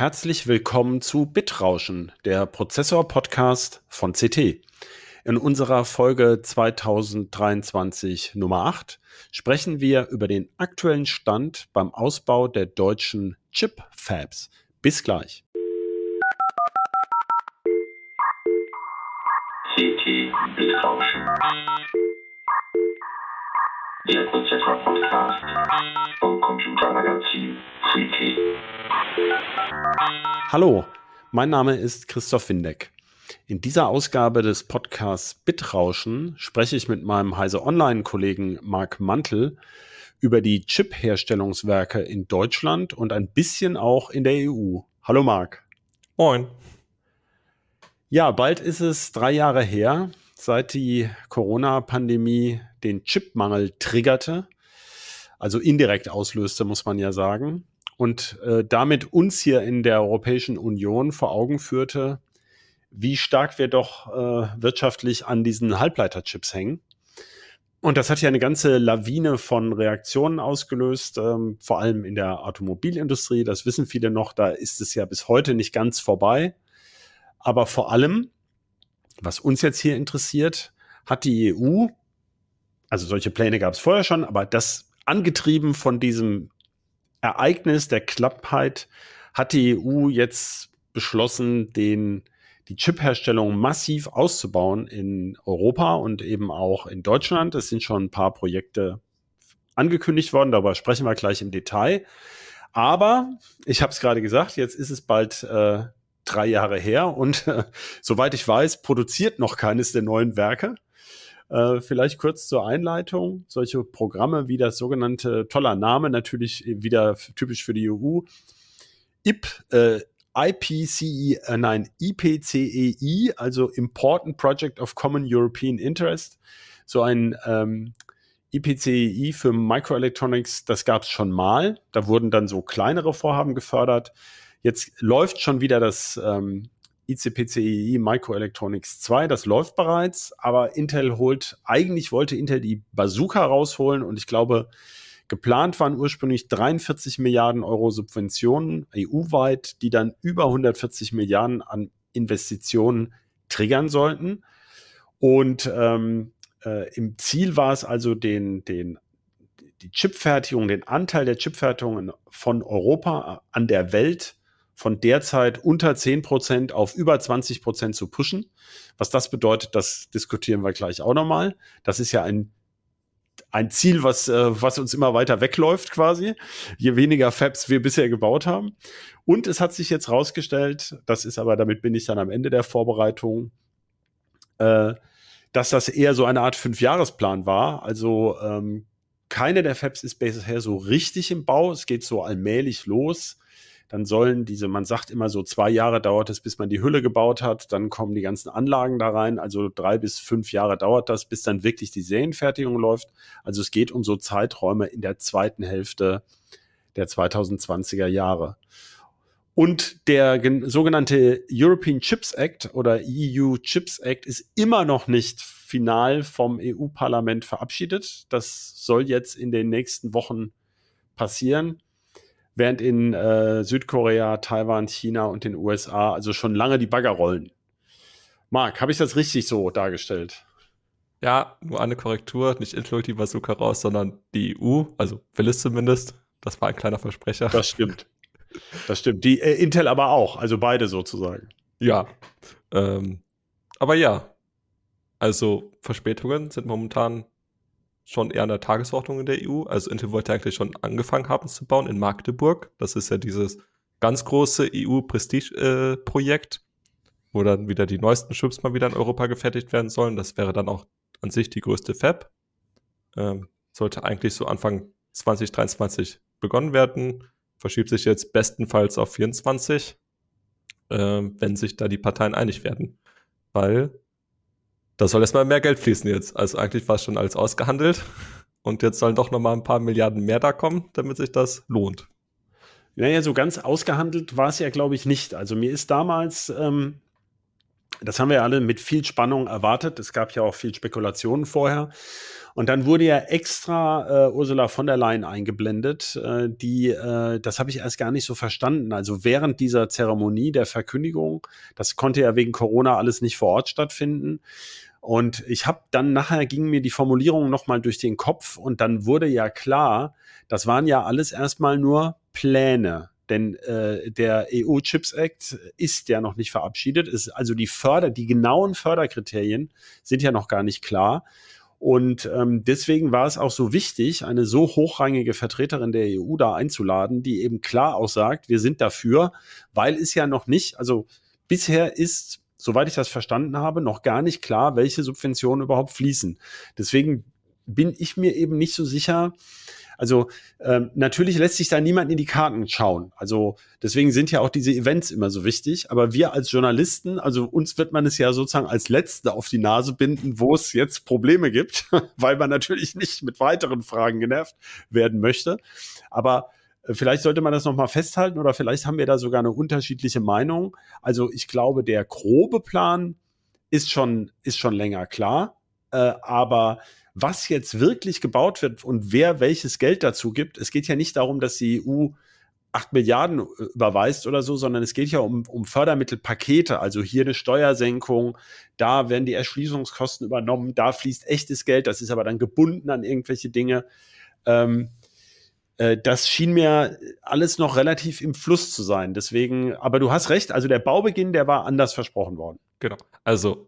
Herzlich willkommen zu Bitrauschen, der Prozessor-Podcast von CT. In unserer Folge 2023 Nummer 8 sprechen wir über den aktuellen Stand beim Ausbau der deutschen Chip-Fabs. Bis gleich. CT Bitrauschen. Der Prozessor-Podcast vom Computermagazin CT. Hallo, mein Name ist Christoph Windeck. In dieser Ausgabe des Podcasts Bitrauschen spreche ich mit meinem Heise Online-Kollegen Marc Mantel über die Chip-Herstellungswerke in Deutschland und ein bisschen auch in der EU. Hallo Marc. Moin. Ja, bald ist es drei Jahre her, seit die Corona-Pandemie den Chipmangel triggerte, also indirekt auslöste, muss man ja sagen und äh, damit uns hier in der Europäischen Union vor Augen führte, wie stark wir doch äh, wirtschaftlich an diesen Halbleiterchips hängen. Und das hat ja eine ganze Lawine von Reaktionen ausgelöst, ähm, vor allem in der Automobilindustrie. Das wissen viele noch, da ist es ja bis heute nicht ganz vorbei. Aber vor allem, was uns jetzt hier interessiert, hat die EU, also solche Pläne gab es vorher schon, aber das angetrieben von diesem Ereignis der Klappheit hat die EU jetzt beschlossen, den, die Chipherstellung massiv auszubauen in Europa und eben auch in Deutschland. Es sind schon ein paar Projekte angekündigt worden, darüber sprechen wir gleich im Detail. Aber ich habe es gerade gesagt, jetzt ist es bald äh, drei Jahre her und äh, soweit ich weiß, produziert noch keines der neuen Werke. Äh, vielleicht kurz zur Einleitung. Solche Programme wie das sogenannte, toller Name, natürlich wieder typisch für die EU, IP, äh, IPCE, äh, nein, IPCEI, also Important Project of Common European Interest. So ein ähm, IPCEI für Microelectronics, das gab es schon mal. Da wurden dann so kleinere Vorhaben gefördert. Jetzt läuft schon wieder das ähm, ICPCII Microelectronics 2, das läuft bereits, aber Intel holt, eigentlich wollte Intel die Bazooka rausholen und ich glaube, geplant waren ursprünglich 43 Milliarden Euro Subventionen EU-weit, die dann über 140 Milliarden an Investitionen triggern sollten. Und ähm, äh, im Ziel war es also, den, den, die Chipfertigung, den Anteil der Chipfertigung von Europa an der Welt von derzeit unter 10 Prozent auf über 20 Prozent zu pushen. Was das bedeutet, das diskutieren wir gleich auch nochmal. Das ist ja ein ein Ziel, was, äh, was uns immer weiter wegläuft quasi, je weniger Fabs wir bisher gebaut haben. Und es hat sich jetzt rausgestellt, das ist aber, damit bin ich dann am Ende der Vorbereitung, äh, dass das eher so eine Art Fünfjahresplan war. Also ähm, keine der Fabs ist bisher so richtig im Bau. Es geht so allmählich los dann sollen diese, man sagt immer so zwei Jahre dauert es, bis man die Hülle gebaut hat, dann kommen die ganzen Anlagen da rein, also drei bis fünf Jahre dauert das, bis dann wirklich die Serienfertigung läuft. Also es geht um so Zeiträume in der zweiten Hälfte der 2020er Jahre. Und der sogenannte European Chips Act oder EU Chips Act ist immer noch nicht final vom EU-Parlament verabschiedet. Das soll jetzt in den nächsten Wochen passieren während in äh, Südkorea, Taiwan, China und den USA also schon lange die Bagger rollen. Marc, habe ich das richtig so dargestellt? Ja, nur eine Korrektur, nicht Intel die Bazooka raus, sondern die EU, also will es zumindest. Das war ein kleiner Versprecher. Das stimmt. Das stimmt. Die äh, Intel aber auch, also beide sozusagen. Ja. Ähm, aber ja, also Verspätungen sind momentan schon eher an der Tagesordnung in der EU. Also Intel wollte eigentlich schon angefangen haben zu bauen in Magdeburg. Das ist ja dieses ganz große EU-Prestige-Projekt, äh, wo dann wieder die neuesten Chips mal wieder in Europa gefertigt werden sollen. Das wäre dann auch an sich die größte Fab. Ähm, sollte eigentlich so Anfang 2023 begonnen werden. Verschiebt sich jetzt bestenfalls auf 24, äh, wenn sich da die Parteien einig werden. Weil da soll erstmal mehr Geld fließen jetzt. Also eigentlich war es schon alles ausgehandelt. Und jetzt sollen doch noch mal ein paar Milliarden mehr da kommen, damit sich das lohnt. Naja, so ganz ausgehandelt war es ja, glaube ich, nicht. Also mir ist damals, ähm, das haben wir ja alle mit viel Spannung erwartet. Es gab ja auch viel Spekulationen vorher. Und dann wurde ja extra äh, Ursula von der Leyen eingeblendet, äh, die, äh, das habe ich erst gar nicht so verstanden. Also während dieser Zeremonie der Verkündigung, das konnte ja wegen Corona alles nicht vor Ort stattfinden. Und ich habe dann nachher ging mir die Formulierung nochmal durch den Kopf und dann wurde ja klar, das waren ja alles erstmal nur Pläne. Denn äh, der EU Chips Act ist ja noch nicht verabschiedet. Ist also die Förder, die genauen Förderkriterien sind ja noch gar nicht klar. Und ähm, deswegen war es auch so wichtig, eine so hochrangige Vertreterin der EU da einzuladen, die eben klar aussagt, wir sind dafür, weil es ja noch nicht, also bisher ist, soweit ich das verstanden habe, noch gar nicht klar, welche Subventionen überhaupt fließen. Deswegen bin ich mir eben nicht so sicher, also ähm, natürlich lässt sich da niemand in die Karten schauen. Also deswegen sind ja auch diese Events immer so wichtig. Aber wir als Journalisten, also uns wird man es ja sozusagen als Letzte auf die Nase binden, wo es jetzt Probleme gibt, weil man natürlich nicht mit weiteren Fragen genervt werden möchte. Aber Vielleicht sollte man das nochmal festhalten oder vielleicht haben wir da sogar eine unterschiedliche Meinung. Also ich glaube, der grobe Plan ist schon, ist schon länger klar. Äh, aber was jetzt wirklich gebaut wird und wer welches Geld dazu gibt. Es geht ja nicht darum, dass die EU 8 Milliarden äh, überweist oder so, sondern es geht ja um, um Fördermittelpakete, also hier eine Steuersenkung, da werden die Erschließungskosten übernommen, da fließt echtes Geld, das ist aber dann gebunden an irgendwelche Dinge. Ähm, äh, das schien mir alles noch relativ im Fluss zu sein. Deswegen, aber du hast recht, also der Baubeginn, der war anders versprochen worden. Genau. Also,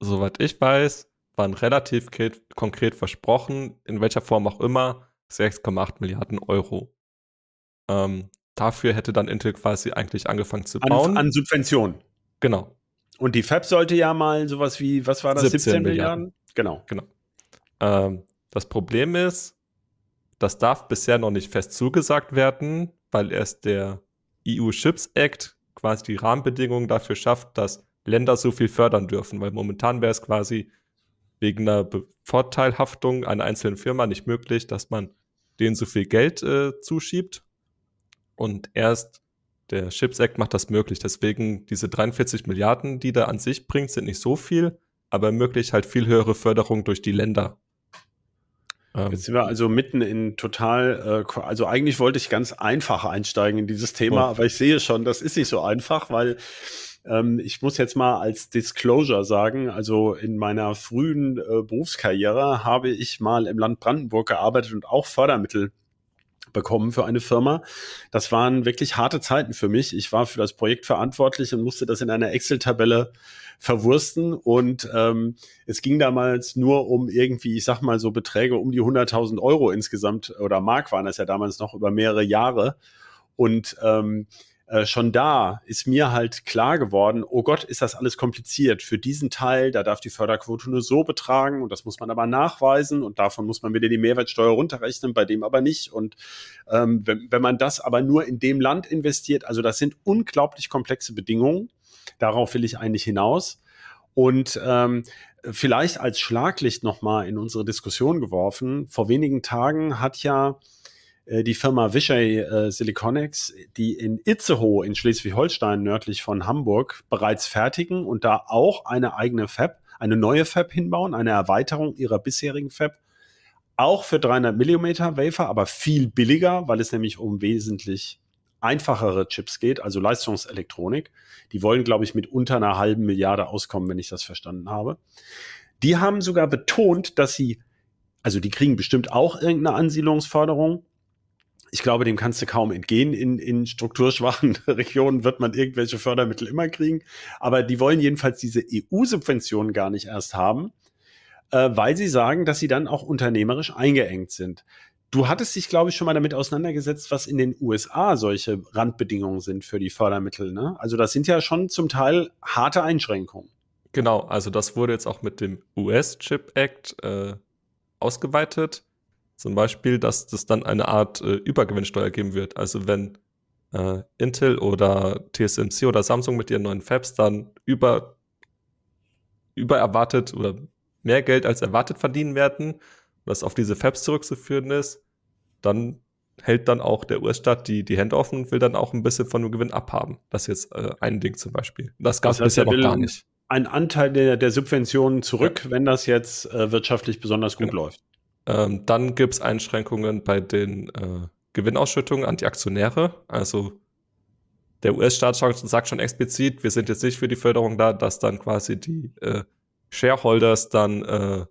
soweit ich weiß, waren relativ konkret versprochen, in welcher Form auch immer, 6,8 Milliarden Euro. Ähm, dafür hätte dann Intel quasi eigentlich angefangen zu bauen. An, an Subventionen. Genau. Und die Fab sollte ja mal sowas wie, was war das, 17, 17 Milliarden? Milliarden? Genau. Genau. Ähm, das Problem ist, das darf bisher noch nicht fest zugesagt werden, weil erst der EU Chips Act quasi die Rahmenbedingungen dafür schafft, dass Länder so viel fördern dürfen, weil momentan wäre es quasi wegen einer Vorteilhaftung einer einzelnen Firma nicht möglich, dass man denen so viel Geld äh, zuschiebt. Und erst der Chips Act macht das möglich. Deswegen diese 43 Milliarden, die der an sich bringt, sind nicht so viel, aber ermöglicht halt viel höhere Förderung durch die Länder. Ähm, Jetzt sind wir also mitten in total, äh, also eigentlich wollte ich ganz einfach einsteigen in dieses Thema, oh. aber ich sehe schon, das ist nicht so einfach, weil ähm, ich muss jetzt mal als Disclosure sagen, also in meiner frühen äh, Berufskarriere habe ich mal im Land Brandenburg gearbeitet und auch Fördermittel bekommen für eine Firma. Das waren wirklich harte Zeiten für mich. Ich war für das Projekt verantwortlich und musste das in einer Excel-Tabelle verwursten. Und ähm, es ging damals nur um irgendwie, ich sag mal so Beträge um die 100.000 Euro insgesamt oder Mark waren das ja damals noch über mehrere Jahre. Und ähm, äh, schon da ist mir halt klar geworden, oh Gott, ist das alles kompliziert. Für diesen Teil, da darf die Förderquote nur so betragen und das muss man aber nachweisen und davon muss man wieder die Mehrwertsteuer runterrechnen, bei dem aber nicht. Und ähm, wenn, wenn man das aber nur in dem Land investiert, also das sind unglaublich komplexe Bedingungen. Darauf will ich eigentlich hinaus. Und ähm, vielleicht als Schlaglicht nochmal in unsere Diskussion geworfen. Vor wenigen Tagen hat ja die Firma Vishay äh, Siliconics, die in Itzehoe in Schleswig-Holstein nördlich von Hamburg bereits fertigen und da auch eine eigene Fab, eine neue Fab hinbauen, eine Erweiterung ihrer bisherigen Fab, auch für 300 Millimeter Wafer, aber viel billiger, weil es nämlich um wesentlich einfachere Chips geht, also Leistungselektronik. Die wollen, glaube ich, mit unter einer halben Milliarde auskommen, wenn ich das verstanden habe. Die haben sogar betont, dass sie, also die kriegen bestimmt auch irgendeine Ansiedlungsförderung, ich glaube, dem kannst du kaum entgehen. In, in strukturschwachen Regionen wird man irgendwelche Fördermittel immer kriegen. Aber die wollen jedenfalls diese EU-Subventionen gar nicht erst haben, äh, weil sie sagen, dass sie dann auch unternehmerisch eingeengt sind. Du hattest dich, glaube ich, schon mal damit auseinandergesetzt, was in den USA solche Randbedingungen sind für die Fördermittel. Ne? Also das sind ja schon zum Teil harte Einschränkungen. Genau, also das wurde jetzt auch mit dem US-Chip Act äh, ausgeweitet. Zum Beispiel, dass das dann eine Art äh, Übergewinnsteuer geben wird. Also wenn äh, Intel oder TSMC oder Samsung mit ihren neuen Fabs dann über, über erwartet oder mehr Geld als erwartet verdienen werden, was auf diese Fabs zurückzuführen ist, dann hält dann auch der US-Staat die, die Hände offen und will dann auch ein bisschen von dem Gewinn abhaben. Das ist jetzt äh, ein Ding zum Beispiel. Das gab es bisher noch gar nicht. einen Anteil der, der Subventionen zurück, ja. wenn das jetzt äh, wirtschaftlich besonders gut genau. läuft. Ähm, dann gibt es Einschränkungen bei den äh, Gewinnausschüttungen an die Aktionäre. Also der US-Staat sagt schon explizit, wir sind jetzt nicht für die Förderung da, dass dann quasi die äh, Shareholders dann äh,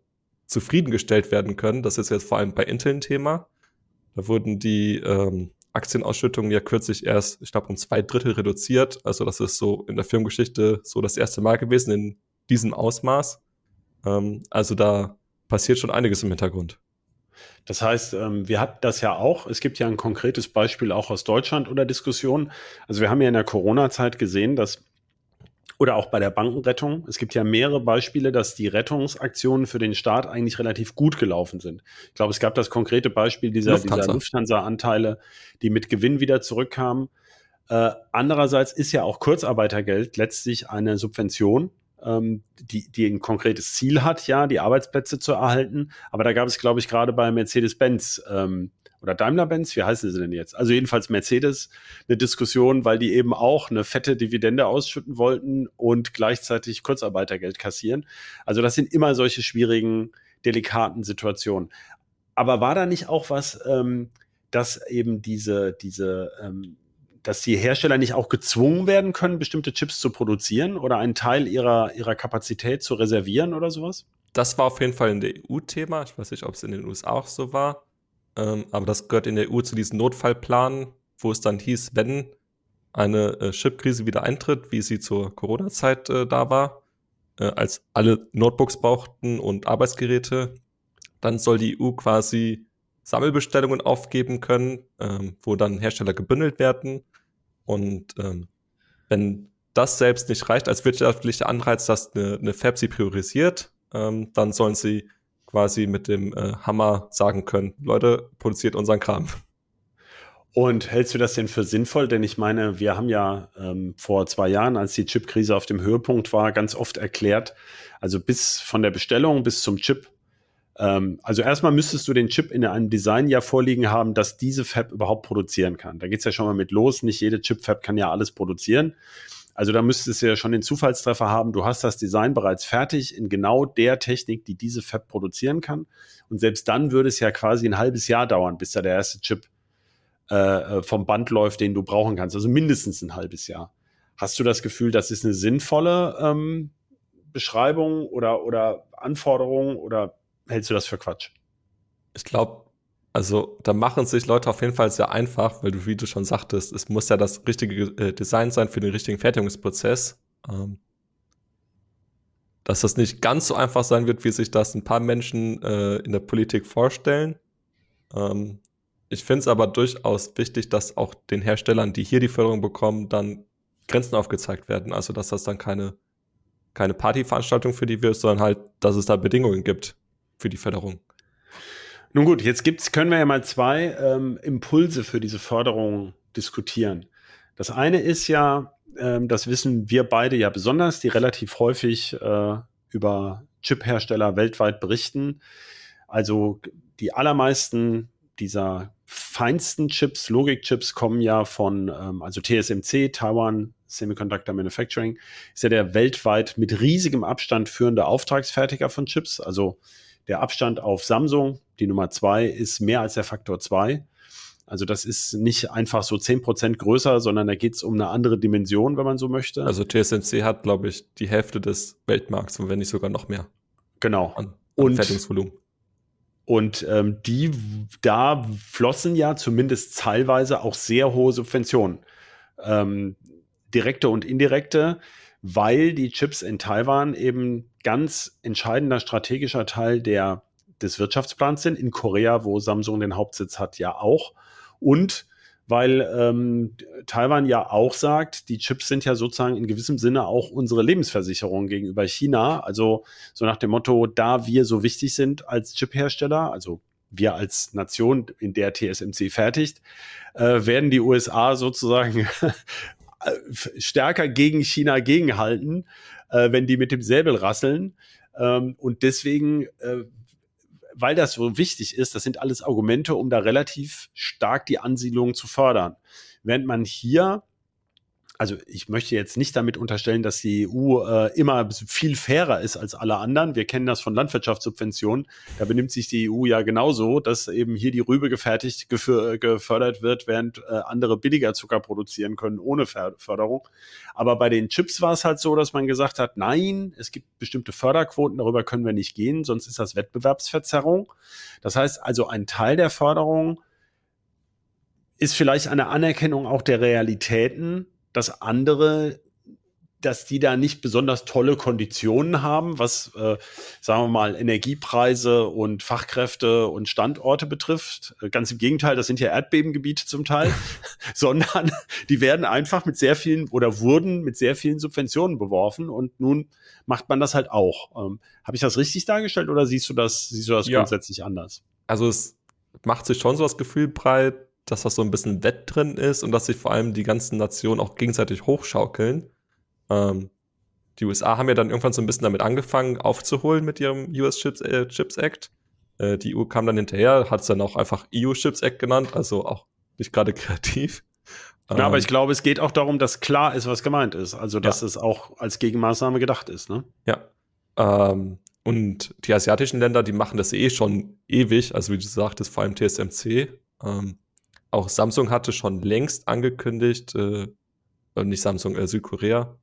zufriedengestellt werden können. Das ist jetzt vor allem bei Intel ein Thema. Da wurden die ähm, Aktienausschüttungen ja kürzlich erst, ich glaube, um zwei Drittel reduziert. Also das ist so in der Firmengeschichte so das erste Mal gewesen in diesem Ausmaß. Ähm, also da passiert schon einiges im Hintergrund. Das heißt, ähm, wir hatten das ja auch. Es gibt ja ein konkretes Beispiel auch aus Deutschland oder Diskussion. Also wir haben ja in der Corona-Zeit gesehen, dass oder auch bei der Bankenrettung. Es gibt ja mehrere Beispiele, dass die Rettungsaktionen für den Staat eigentlich relativ gut gelaufen sind. Ich glaube, es gab das konkrete Beispiel dieser Lufthansa. Lufthansa-Anteile, die mit Gewinn wieder zurückkamen. Äh, andererseits ist ja auch Kurzarbeitergeld letztlich eine Subvention, ähm, die, die ein konkretes Ziel hat, ja, die Arbeitsplätze zu erhalten. Aber da gab es, glaube ich, gerade bei Mercedes-Benz ähm, oder Daimler-Benz, wie heißen sie denn jetzt? Also jedenfalls Mercedes, eine Diskussion, weil die eben auch eine fette Dividende ausschütten wollten und gleichzeitig Kurzarbeitergeld kassieren. Also das sind immer solche schwierigen, delikaten Situationen. Aber war da nicht auch was, ähm, dass eben diese, diese, ähm, dass die Hersteller nicht auch gezwungen werden können, bestimmte Chips zu produzieren oder einen Teil ihrer, ihrer Kapazität zu reservieren oder sowas? Das war auf jeden Fall ein EU-Thema. Ich weiß nicht, ob es in den USA auch so war. Ähm, aber das gehört in der EU zu diesen Notfallplanen, wo es dann hieß, wenn eine äh, Chipkrise wieder eintritt, wie sie zur Corona-Zeit äh, da war, äh, als alle Notebooks brauchten und Arbeitsgeräte, dann soll die EU quasi Sammelbestellungen aufgeben können, ähm, wo dann Hersteller gebündelt werden. Und ähm, wenn das selbst nicht reicht als wirtschaftlicher Anreiz, dass eine, eine Fab sie priorisiert, ähm, dann sollen sie quasi mit dem äh, Hammer sagen können, Leute, produziert unseren Kram. Und hältst du das denn für sinnvoll? Denn ich meine, wir haben ja ähm, vor zwei Jahren, als die Chipkrise auf dem Höhepunkt war, ganz oft erklärt, also bis von der Bestellung bis zum Chip. Ähm, also erstmal müsstest du den Chip in einem Design ja vorliegen haben, dass diese Fab überhaupt produzieren kann. Da geht's ja schon mal mit los. Nicht jede Chip-Fab kann ja alles produzieren. Also da müsstest du ja schon den Zufallstreffer haben. Du hast das Design bereits fertig in genau der Technik, die diese Fab produzieren kann. Und selbst dann würde es ja quasi ein halbes Jahr dauern, bis da der erste Chip äh, äh, vom Band läuft, den du brauchen kannst. Also mindestens ein halbes Jahr. Hast du das Gefühl, das ist eine sinnvolle ähm, Beschreibung oder, oder Anforderung oder hältst du das für Quatsch? Ich glaube, also da machen sich Leute auf jeden Fall sehr einfach, weil du, wie du schon sagtest, es muss ja das richtige äh, Design sein für den richtigen Fertigungsprozess. Ähm, dass das nicht ganz so einfach sein wird, wie sich das ein paar Menschen äh, in der Politik vorstellen. Ähm, ich finde es aber durchaus wichtig, dass auch den Herstellern, die hier die Förderung bekommen, dann Grenzen aufgezeigt werden. Also dass das dann keine, keine Partyveranstaltung für die wird, sondern halt, dass es da Bedingungen gibt für die Förderung. Nun gut, jetzt gibt's, können wir ja mal zwei ähm, Impulse für diese Förderung diskutieren. Das eine ist ja, ähm, das wissen wir beide ja besonders, die relativ häufig äh, über Chip-Hersteller weltweit berichten. Also die allermeisten dieser feinsten Chips, Logik-Chips kommen ja von, ähm, also TSMC, Taiwan Semiconductor Manufacturing, ist ja der weltweit mit riesigem Abstand führende Auftragsfertiger von Chips. Also der Abstand auf Samsung, die Nummer zwei, ist mehr als der Faktor zwei. Also das ist nicht einfach so zehn Prozent größer, sondern da geht es um eine andere Dimension, wenn man so möchte. Also TSMC hat, glaube ich, die Hälfte des Weltmarkts und wenn nicht sogar noch mehr. Genau. An, an und, Fertigungsvolumen. Und ähm, die, da flossen ja zumindest teilweise auch sehr hohe Subventionen. Ähm, direkte und indirekte weil die Chips in Taiwan eben ganz entscheidender strategischer Teil der, des Wirtschaftsplans sind. In Korea, wo Samsung den Hauptsitz hat, ja auch. Und weil ähm, Taiwan ja auch sagt, die Chips sind ja sozusagen in gewissem Sinne auch unsere Lebensversicherung gegenüber China. Also so nach dem Motto, da wir so wichtig sind als Chiphersteller, also wir als Nation, in der TSMC fertigt, äh, werden die USA sozusagen stärker gegen China gegenhalten, äh, wenn die mit dem Säbel rasseln. Ähm, und deswegen, äh, weil das so wichtig ist, das sind alles Argumente, um da relativ stark die Ansiedlung zu fördern. Während man hier also ich möchte jetzt nicht damit unterstellen, dass die EU äh, immer viel fairer ist als alle anderen. Wir kennen das von Landwirtschaftssubventionen. Da benimmt sich die EU ja genauso, dass eben hier die Rübe gefertigt, gefördert wird, während äh, andere billiger Zucker produzieren können ohne Förderung. Aber bei den Chips war es halt so, dass man gesagt hat, nein, es gibt bestimmte Förderquoten, darüber können wir nicht gehen, sonst ist das Wettbewerbsverzerrung. Das heißt also, ein Teil der Förderung ist vielleicht eine Anerkennung auch der Realitäten, dass andere, dass die da nicht besonders tolle Konditionen haben, was, äh, sagen wir mal, Energiepreise und Fachkräfte und Standorte betrifft. Äh, ganz im Gegenteil, das sind ja Erdbebengebiete zum Teil, sondern die werden einfach mit sehr vielen oder wurden mit sehr vielen Subventionen beworfen und nun macht man das halt auch. Ähm, Habe ich das richtig dargestellt oder siehst du das, siehst du das ja. grundsätzlich anders? Also es macht sich schon so das Gefühl breit, dass das so ein bisschen Wett drin ist und dass sich vor allem die ganzen Nationen auch gegenseitig hochschaukeln. Ähm, die USA haben ja dann irgendwann so ein bisschen damit angefangen, aufzuholen mit ihrem US Chips, äh, Chips Act. Äh, die EU kam dann hinterher, hat es dann auch einfach EU Chips Act genannt, also auch nicht gerade kreativ. Ja, ähm, aber ich glaube, es geht auch darum, dass klar ist, was gemeint ist. Also, dass ja. es auch als Gegenmaßnahme gedacht ist, ne? Ja. Ähm, und die asiatischen Länder, die machen das eh schon ewig, also wie du sagtest, vor allem TSMC. Ähm, auch Samsung hatte schon längst angekündigt, äh, nicht Samsung, äh, Südkorea,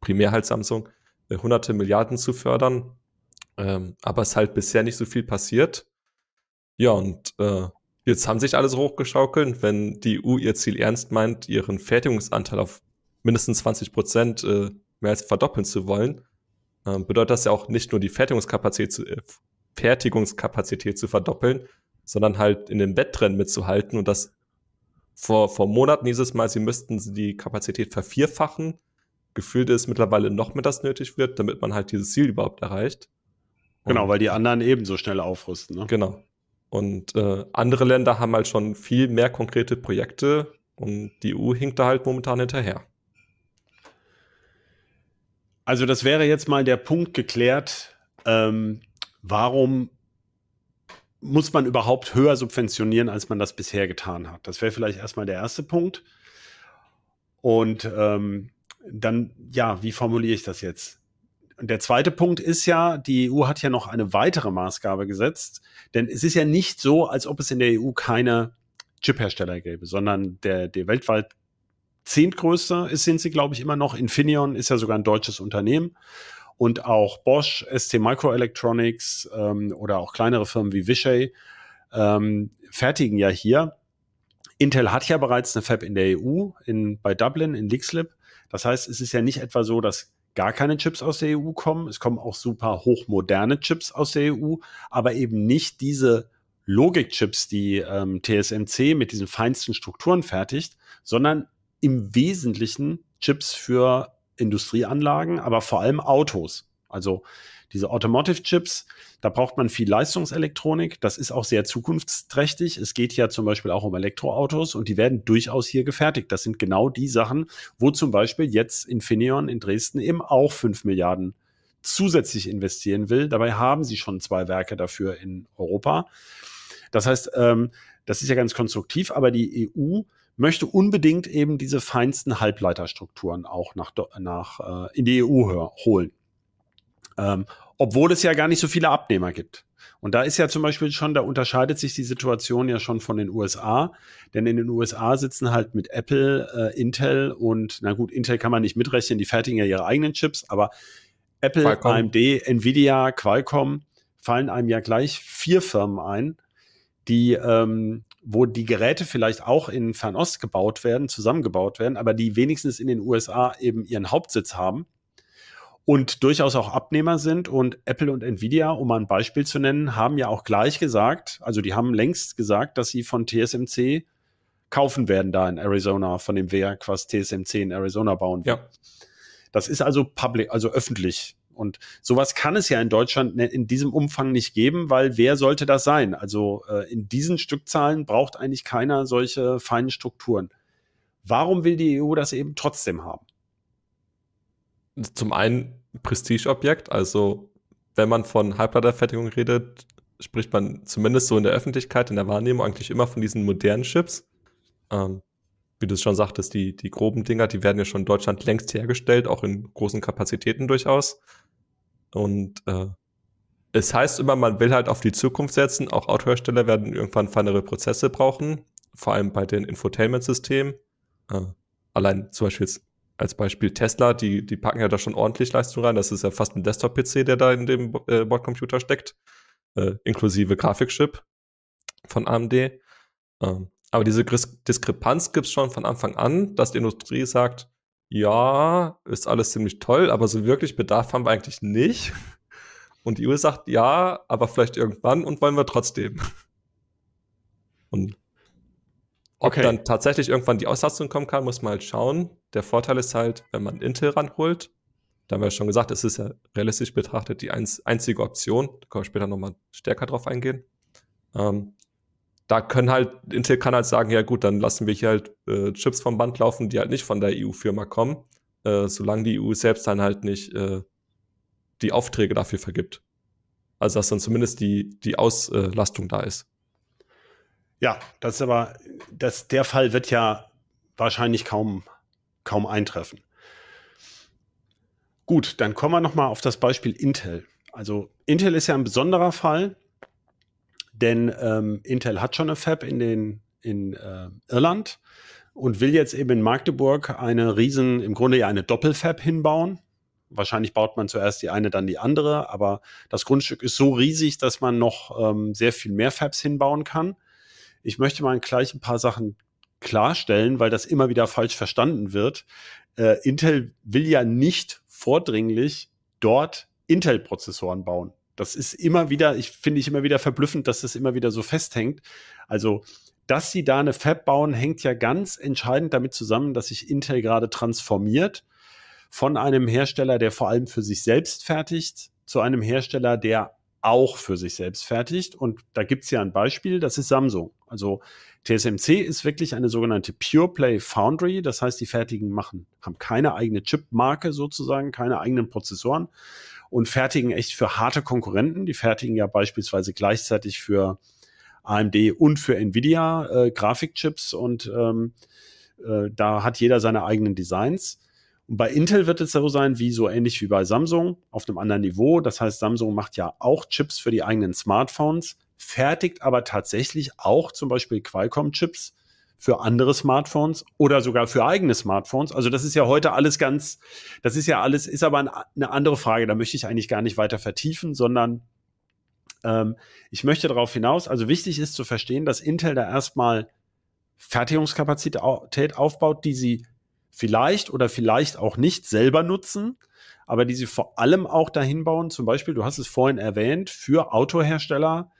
primär halt Samsung, äh, hunderte Milliarden zu fördern. Ähm, aber es ist halt bisher nicht so viel passiert. Ja, und äh, jetzt haben sich alle so hochgeschaukelt. Wenn die EU ihr Ziel ernst meint, ihren Fertigungsanteil auf mindestens 20 Prozent äh, mehr als verdoppeln zu wollen, äh, bedeutet das ja auch nicht nur die Fertigungskapazität zu, äh, Fertigungskapazität zu verdoppeln, sondern halt in den Wettrennen mitzuhalten und das vor, vor Monaten hieß es mal, sie müssten die Kapazität vervierfachen. Gefühlt ist mittlerweile noch mehr das nötig wird, damit man halt dieses Ziel überhaupt erreicht. Und genau, weil die anderen ebenso schnell aufrüsten. Ne? Genau. Und äh, andere Länder haben halt schon viel mehr konkrete Projekte und die EU hinkt da halt momentan hinterher. Also das wäre jetzt mal der Punkt geklärt, ähm, warum muss man überhaupt höher subventionieren, als man das bisher getan hat? Das wäre vielleicht erstmal der erste Punkt. Und ähm, dann, ja, wie formuliere ich das jetzt? Der zweite Punkt ist ja, die EU hat ja noch eine weitere Maßgabe gesetzt, denn es ist ja nicht so, als ob es in der EU keine Chiphersteller gäbe, sondern der, der weltweit zehntgrößte ist, sind sie, glaube ich, immer noch. Infineon ist ja sogar ein deutsches Unternehmen und auch Bosch, ST Microelectronics ähm, oder auch kleinere Firmen wie Vishay ähm, fertigen ja hier. Intel hat ja bereits eine Fab in der EU, in, bei Dublin, in Lixlip. Das heißt, es ist ja nicht etwa so, dass gar keine Chips aus der EU kommen. Es kommen auch super hochmoderne Chips aus der EU, aber eben nicht diese Logikchips, die ähm, TSMC mit diesen feinsten Strukturen fertigt, sondern im Wesentlichen Chips für Industrieanlagen, aber vor allem Autos. Also diese Automotive Chips, da braucht man viel Leistungselektronik. Das ist auch sehr zukunftsträchtig. Es geht ja zum Beispiel auch um Elektroautos und die werden durchaus hier gefertigt. Das sind genau die Sachen, wo zum Beispiel jetzt Infineon in Dresden eben auch fünf Milliarden zusätzlich investieren will. Dabei haben sie schon zwei Werke dafür in Europa. Das heißt, ähm, das ist ja ganz konstruktiv, aber die EU möchte unbedingt eben diese feinsten Halbleiterstrukturen auch nach, nach äh, in die EU holen. Ähm, obwohl es ja gar nicht so viele Abnehmer gibt. Und da ist ja zum Beispiel schon, da unterscheidet sich die Situation ja schon von den USA, denn in den USA sitzen halt mit Apple, äh, Intel und, na gut, Intel kann man nicht mitrechnen, die fertigen ja ihre eigenen Chips, aber Apple, Qualcomm. AMD, Nvidia, Qualcomm fallen einem ja gleich vier Firmen ein, die ähm, wo die Geräte vielleicht auch in Fernost gebaut werden, zusammengebaut werden, aber die wenigstens in den USA eben ihren Hauptsitz haben und durchaus auch Abnehmer sind. Und Apple und Nvidia, um mal ein Beispiel zu nennen, haben ja auch gleich gesagt, also die haben längst gesagt, dass sie von TSMC kaufen werden da in Arizona, von dem Werk, was TSMC in Arizona bauen wird. Ja. Das ist also public, also öffentlich. Und sowas kann es ja in Deutschland ne, in diesem Umfang nicht geben, weil wer sollte das sein? Also äh, in diesen Stückzahlen braucht eigentlich keiner solche feinen Strukturen. Warum will die EU das eben trotzdem haben? Zum einen Prestigeobjekt, also wenn man von Halbleiterfertigung redet, spricht man zumindest so in der Öffentlichkeit, in der Wahrnehmung eigentlich immer von diesen modernen Chips. Ähm, wie du es schon sagtest, die, die groben Dinger, die werden ja schon in Deutschland längst hergestellt, auch in großen Kapazitäten durchaus. Und äh, es heißt immer, man will halt auf die Zukunft setzen. Auch Autohersteller werden irgendwann feinere Prozesse brauchen, vor allem bei den Infotainment-Systemen. Äh, allein zum Beispiel jetzt als Beispiel Tesla, die, die packen ja da schon ordentlich Leistung rein. Das ist ja fast ein Desktop-PC, der da in dem äh, Bordcomputer steckt, äh, inklusive Grafikchip von AMD. Ähm, aber diese Diskrepanz gibt es schon von Anfang an, dass die Industrie sagt, ja, ist alles ziemlich toll, aber so wirklich Bedarf haben wir eigentlich nicht. Und die EU sagt, ja, aber vielleicht irgendwann und wollen wir trotzdem. Und ob okay. dann tatsächlich irgendwann die Auslastung kommen kann, muss man halt schauen. Der Vorteil ist halt, wenn man Intel ranholt, da haben wir ja schon gesagt, es ist ja realistisch betrachtet die einzige Option. Da können wir später nochmal stärker drauf eingehen. Ähm, da können halt, Intel kann halt sagen, ja gut, dann lassen wir hier halt äh, Chips vom Band laufen, die halt nicht von der EU-Firma kommen, äh, solange die EU selbst dann halt nicht äh, die Aufträge dafür vergibt. Also dass dann zumindest die, die Auslastung da ist. Ja, das ist aber, das, der Fall wird ja wahrscheinlich kaum, kaum eintreffen. Gut, dann kommen wir nochmal auf das Beispiel Intel. Also Intel ist ja ein besonderer Fall, denn ähm, Intel hat schon eine Fab in, den, in äh, Irland und will jetzt eben in Magdeburg eine riesen, im Grunde ja eine Doppelfab hinbauen. Wahrscheinlich baut man zuerst die eine, dann die andere, aber das Grundstück ist so riesig, dass man noch ähm, sehr viel mehr Fabs hinbauen kann. Ich möchte mal gleich ein paar Sachen klarstellen, weil das immer wieder falsch verstanden wird. Äh, Intel will ja nicht vordringlich dort Intel-Prozessoren bauen. Das ist immer wieder, ich finde ich immer wieder verblüffend, dass das immer wieder so festhängt. Also, dass sie da eine Fab bauen, hängt ja ganz entscheidend damit zusammen, dass sich Intel gerade transformiert von einem Hersteller, der vor allem für sich selbst fertigt, zu einem Hersteller, der auch für sich selbst fertigt. Und da gibt es ja ein Beispiel, das ist Samsung. Also TSMC ist wirklich eine sogenannte Pure Play Foundry. Das heißt, die fertigen machen, haben keine eigene Chip-Marke sozusagen, keine eigenen Prozessoren und fertigen echt für harte Konkurrenten. Die fertigen ja beispielsweise gleichzeitig für AMD und für Nvidia äh, Grafikchips und ähm, äh, da hat jeder seine eigenen Designs. Und bei Intel wird es so sein, wie so ähnlich wie bei Samsung, auf einem anderen Niveau. Das heißt, Samsung macht ja auch Chips für die eigenen Smartphones, fertigt aber tatsächlich auch zum Beispiel Qualcomm-Chips für andere Smartphones oder sogar für eigene Smartphones. Also das ist ja heute alles ganz, das ist ja alles, ist aber eine andere Frage. Da möchte ich eigentlich gar nicht weiter vertiefen, sondern ähm, ich möchte darauf hinaus, also wichtig ist zu verstehen, dass Intel da erstmal Fertigungskapazität aufbaut, die sie vielleicht oder vielleicht auch nicht selber nutzen, aber die sie vor allem auch dahin bauen, zum Beispiel, du hast es vorhin erwähnt, für Autohersteller,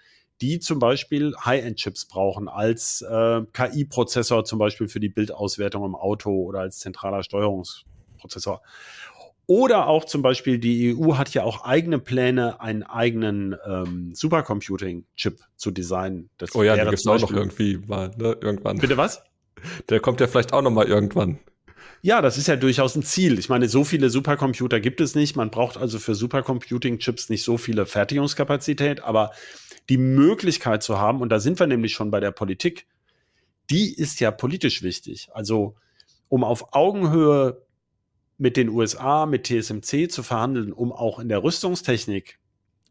die zum Beispiel High-End-Chips brauchen als äh, KI-Prozessor zum Beispiel für die Bildauswertung im Auto oder als zentraler Steuerungsprozessor. Oder auch zum Beispiel die EU hat ja auch eigene Pläne, einen eigenen ähm, Supercomputing-Chip zu designen. Das oh ja, der gibt es auch noch irgendwie mal, ne? irgendwann. Bitte was? Der kommt ja vielleicht auch noch mal irgendwann. Ja, das ist ja durchaus ein Ziel. Ich meine, so viele Supercomputer gibt es nicht. Man braucht also für Supercomputing-Chips nicht so viele Fertigungskapazität, aber die Möglichkeit zu haben, und da sind wir nämlich schon bei der Politik, die ist ja politisch wichtig. Also, um auf Augenhöhe mit den USA, mit TSMC zu verhandeln, um auch in der Rüstungstechnik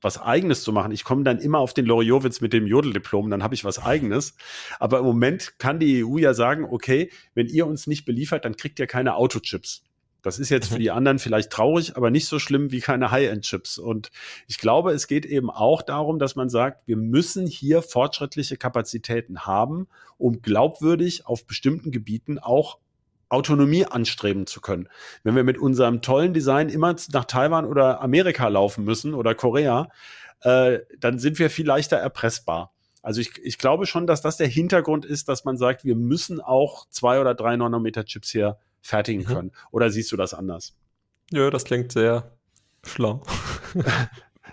was Eigenes zu machen. Ich komme dann immer auf den Loriowitz mit dem Jodeldiplom, dann habe ich was Eigenes. Aber im Moment kann die EU ja sagen, okay, wenn ihr uns nicht beliefert, dann kriegt ihr keine Autochips. Das ist jetzt für mhm. die anderen vielleicht traurig, aber nicht so schlimm wie keine High-End-Chips. Und ich glaube, es geht eben auch darum, dass man sagt, wir müssen hier fortschrittliche Kapazitäten haben, um glaubwürdig auf bestimmten Gebieten auch Autonomie anstreben zu können. Wenn wir mit unserem tollen Design immer nach Taiwan oder Amerika laufen müssen oder Korea, äh, dann sind wir viel leichter erpressbar. Also ich, ich glaube schon, dass das der Hintergrund ist, dass man sagt, wir müssen auch zwei oder drei Nanometer Chips hier fertigen mhm. können. Oder siehst du das anders? Ja, das klingt sehr schlau.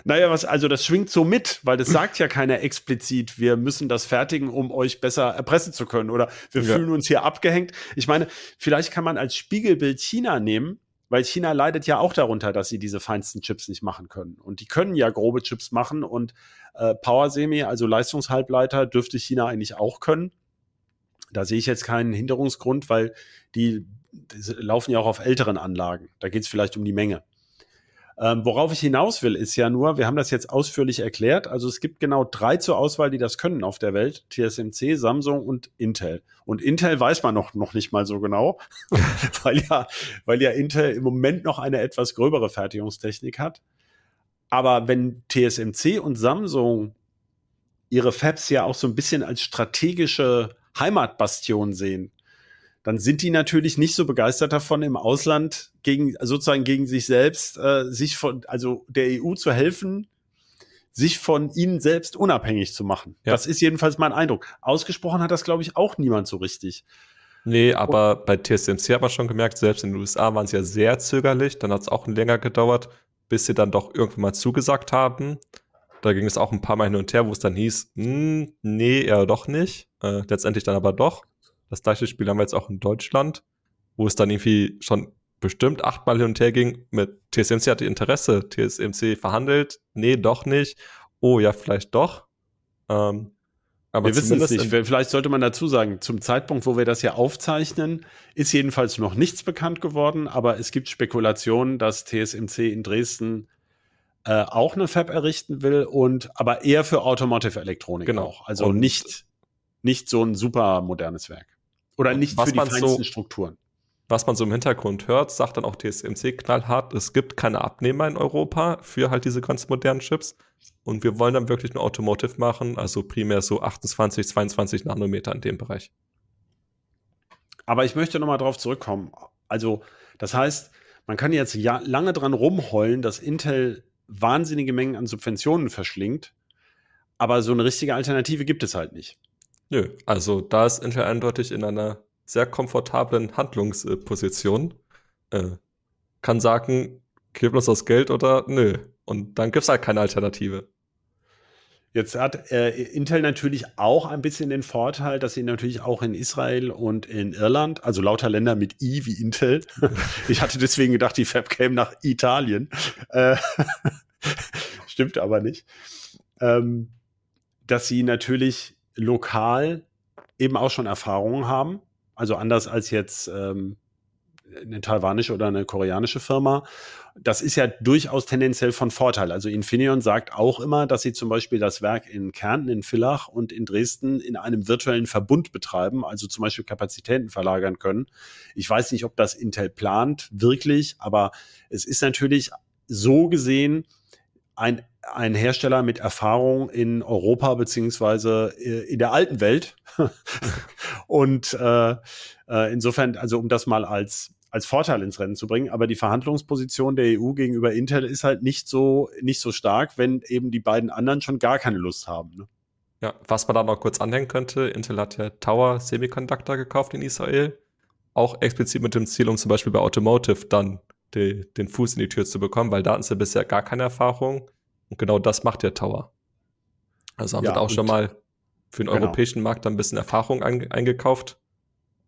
Naja, was, also das schwingt so mit, weil das sagt ja keiner explizit, wir müssen das fertigen, um euch besser erpressen zu können oder wir ja. fühlen uns hier abgehängt. Ich meine, vielleicht kann man als Spiegelbild China nehmen, weil China leidet ja auch darunter, dass sie diese feinsten Chips nicht machen können. Und die können ja grobe Chips machen und äh, Power Semi, also Leistungshalbleiter, dürfte China eigentlich auch können. Da sehe ich jetzt keinen Hinderungsgrund, weil die, die laufen ja auch auf älteren Anlagen. Da geht es vielleicht um die Menge. Ähm, worauf ich hinaus will, ist ja nur, wir haben das jetzt ausführlich erklärt. Also es gibt genau drei zur Auswahl, die das können auf der Welt. TSMC, Samsung und Intel. Und Intel weiß man noch, noch nicht mal so genau, weil ja, weil ja Intel im Moment noch eine etwas gröbere Fertigungstechnik hat. Aber wenn TSMC und Samsung ihre Fabs ja auch so ein bisschen als strategische Heimatbastion sehen, dann sind die natürlich nicht so begeistert davon, im Ausland gegen sozusagen gegen sich selbst, äh, sich von, also der EU zu helfen, sich von ihnen selbst unabhängig zu machen. Ja. Das ist jedenfalls mein Eindruck. Ausgesprochen hat das, glaube ich, auch niemand so richtig. Nee, aber Und, bei TSMC hat man schon gemerkt, selbst in den USA waren sie ja sehr zögerlich. Dann hat es auch länger gedauert, bis sie dann doch irgendwann mal zugesagt haben. Da ging es auch ein paar Mal hin und her, wo es dann hieß, hm, nee, eher doch nicht. Äh, letztendlich dann aber doch. Das gleiche Spiel haben wir jetzt auch in Deutschland, wo es dann irgendwie schon bestimmt achtmal hin und her ging mit TSMC hatte Interesse, TSMC verhandelt, nee, doch nicht, oh ja, vielleicht doch. Ähm, aber wir wissen es nicht. Vielleicht sollte man dazu sagen, zum Zeitpunkt, wo wir das ja aufzeichnen, ist jedenfalls noch nichts bekannt geworden, aber es gibt Spekulationen, dass TSMC in Dresden äh, auch eine Fab errichten will und aber eher für Automotive Elektronik genau. auch. Also und nicht, nicht so ein super modernes Werk. Oder nicht was für die feinsten so, Strukturen. Was man so im Hintergrund hört, sagt dann auch TSMC knallhart, es gibt keine Abnehmer in Europa für halt diese ganz modernen Chips. Und wir wollen dann wirklich ein Automotive machen, also primär so 28, 22 Nanometer in dem Bereich. Aber ich möchte nochmal drauf zurückkommen. Also, das heißt, man kann jetzt ja lange dran rumheulen, dass Intel wahnsinnige Mengen an Subventionen verschlingt, aber so eine richtige Alternative gibt es halt nicht. Nö, also da ist Intel eindeutig in einer sehr komfortablen Handlungsposition. Äh, kann sagen, gib uns das Geld oder nö. Und dann gibt es halt keine Alternative. Jetzt hat äh, Intel natürlich auch ein bisschen den Vorteil, dass sie natürlich auch in Israel und in Irland, also lauter Länder mit I wie Intel, ich hatte deswegen gedacht, die Fab käme nach Italien. Äh, stimmt aber nicht. Ähm, dass sie natürlich lokal eben auch schon Erfahrungen haben. Also anders als jetzt ähm, eine taiwanische oder eine koreanische Firma. Das ist ja durchaus tendenziell von Vorteil. Also Infineon sagt auch immer, dass sie zum Beispiel das Werk in Kärnten, in Villach und in Dresden in einem virtuellen Verbund betreiben, also zum Beispiel Kapazitäten verlagern können. Ich weiß nicht, ob das Intel plant, wirklich, aber es ist natürlich so gesehen ein ein Hersteller mit Erfahrung in Europa beziehungsweise äh, in der alten Welt. und äh, äh, insofern, also um das mal als als Vorteil ins Rennen zu bringen. Aber die Verhandlungsposition der EU gegenüber Intel ist halt nicht so nicht so stark, wenn eben die beiden anderen schon gar keine Lust haben. Ne? Ja, was man da noch kurz anhängen könnte, Intel hat ja Tower Semiconductor gekauft in Israel, auch explizit mit dem Ziel, um zum Beispiel bei Automotive dann die, den Fuß in die Tür zu bekommen, weil da hatten sie bisher gar keine Erfahrung. Und genau das macht der Tower. Also haben ja, sie auch schon mal für den genau. europäischen Markt ein bisschen Erfahrung ein, eingekauft.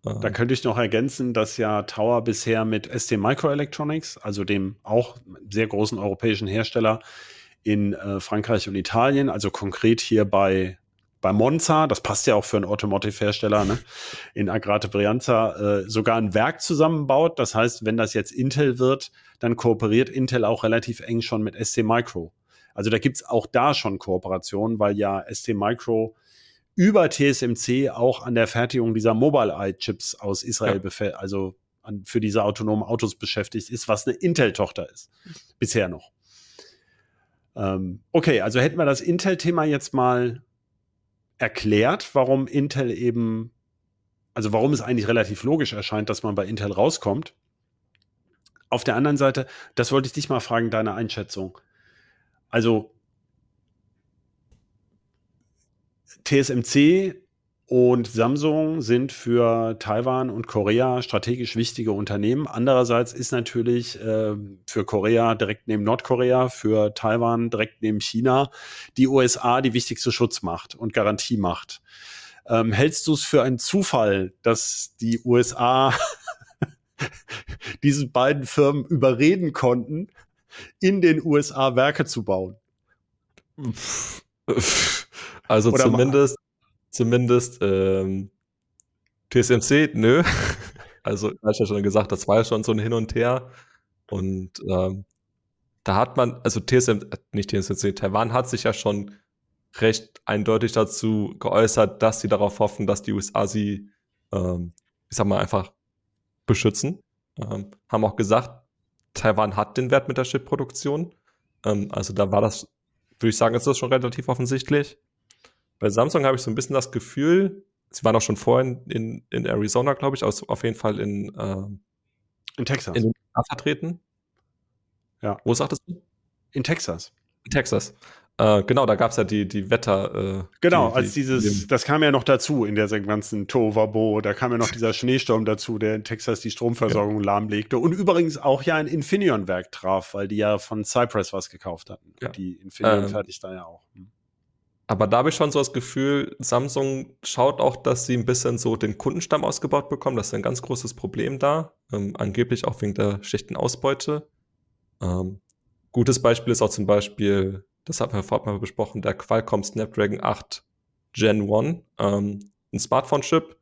Da könnte ich noch ergänzen, dass ja Tower bisher mit ST Microelectronics, also dem auch sehr großen europäischen Hersteller in äh, Frankreich und Italien, also konkret hier bei bei Monza, das passt ja auch für einen Automotive-Hersteller, ne, in Agrate Brianza, äh, sogar ein Werk zusammenbaut. Das heißt, wenn das jetzt Intel wird, dann kooperiert Intel auch relativ eng schon mit ST Micro. Also da gibt's auch da schon Kooperationen, weil ja ST Micro über TSMC auch an der Fertigung dieser Mobile-Eye-Chips aus Israel, ja. also an, für diese autonomen Autos beschäftigt ist, was eine Intel-Tochter ist. Bisher noch. Ähm, okay, also hätten wir das Intel-Thema jetzt mal erklärt, warum Intel eben, also warum es eigentlich relativ logisch erscheint, dass man bei Intel rauskommt. Auf der anderen Seite, das wollte ich dich mal fragen, deine Einschätzung. Also TSMC und Samsung sind für Taiwan und Korea strategisch wichtige Unternehmen. Andererseits ist natürlich äh, für Korea direkt neben Nordkorea, für Taiwan direkt neben China die USA die wichtigste Schutzmacht und Garantiemacht. Ähm, hältst du es für einen Zufall, dass die USA diese beiden Firmen überreden konnten, in den USA Werke zu bauen. Also Oder zumindest, zumindest ähm, TSMC, nö. Also, hast ja schon gesagt, das war ja schon so ein Hin und Her. Und ähm, da hat man, also TSM, äh, nicht TSMC, Taiwan hat sich ja schon recht eindeutig dazu geäußert, dass sie darauf hoffen, dass die USA sie, ähm, ich sag mal, einfach beschützen. Ähm, haben auch gesagt, Taiwan hat den Wert mit der Chip-Produktion. Ähm, also da war das, würde ich sagen, ist das schon relativ offensichtlich. Bei Samsung habe ich so ein bisschen das Gefühl, sie waren auch schon vorhin in, in Arizona, glaube ich, also auf jeden Fall in, äh, in Texas. In den USA vertreten. Ja. Wo sagtest du? In Texas. In Texas. Äh, genau, da gab es ja die, die Wetter. Äh, genau, die, als dieses, das kam ja noch dazu in der ganzen Tovabo, da kam ja noch dieser Schneesturm dazu, der in Texas die Stromversorgung ja. lahmlegte und übrigens auch ja ein Infineon-Werk traf, weil die ja von Cypress was gekauft hatten. Ja. Die Infineon ähm, fertigt da ja auch. Hm. Aber da habe ich schon so das Gefühl, Samsung schaut auch, dass sie ein bisschen so den Kundenstamm ausgebaut bekommen. Das ist ein ganz großes Problem da. Ähm, angeblich auch wegen der schlechten Ausbeute. Ähm, gutes Beispiel ist auch zum Beispiel das hatten wir vorhin mal besprochen, der Qualcomm Snapdragon 8 Gen 1, ähm, ein Smartphone-Chip.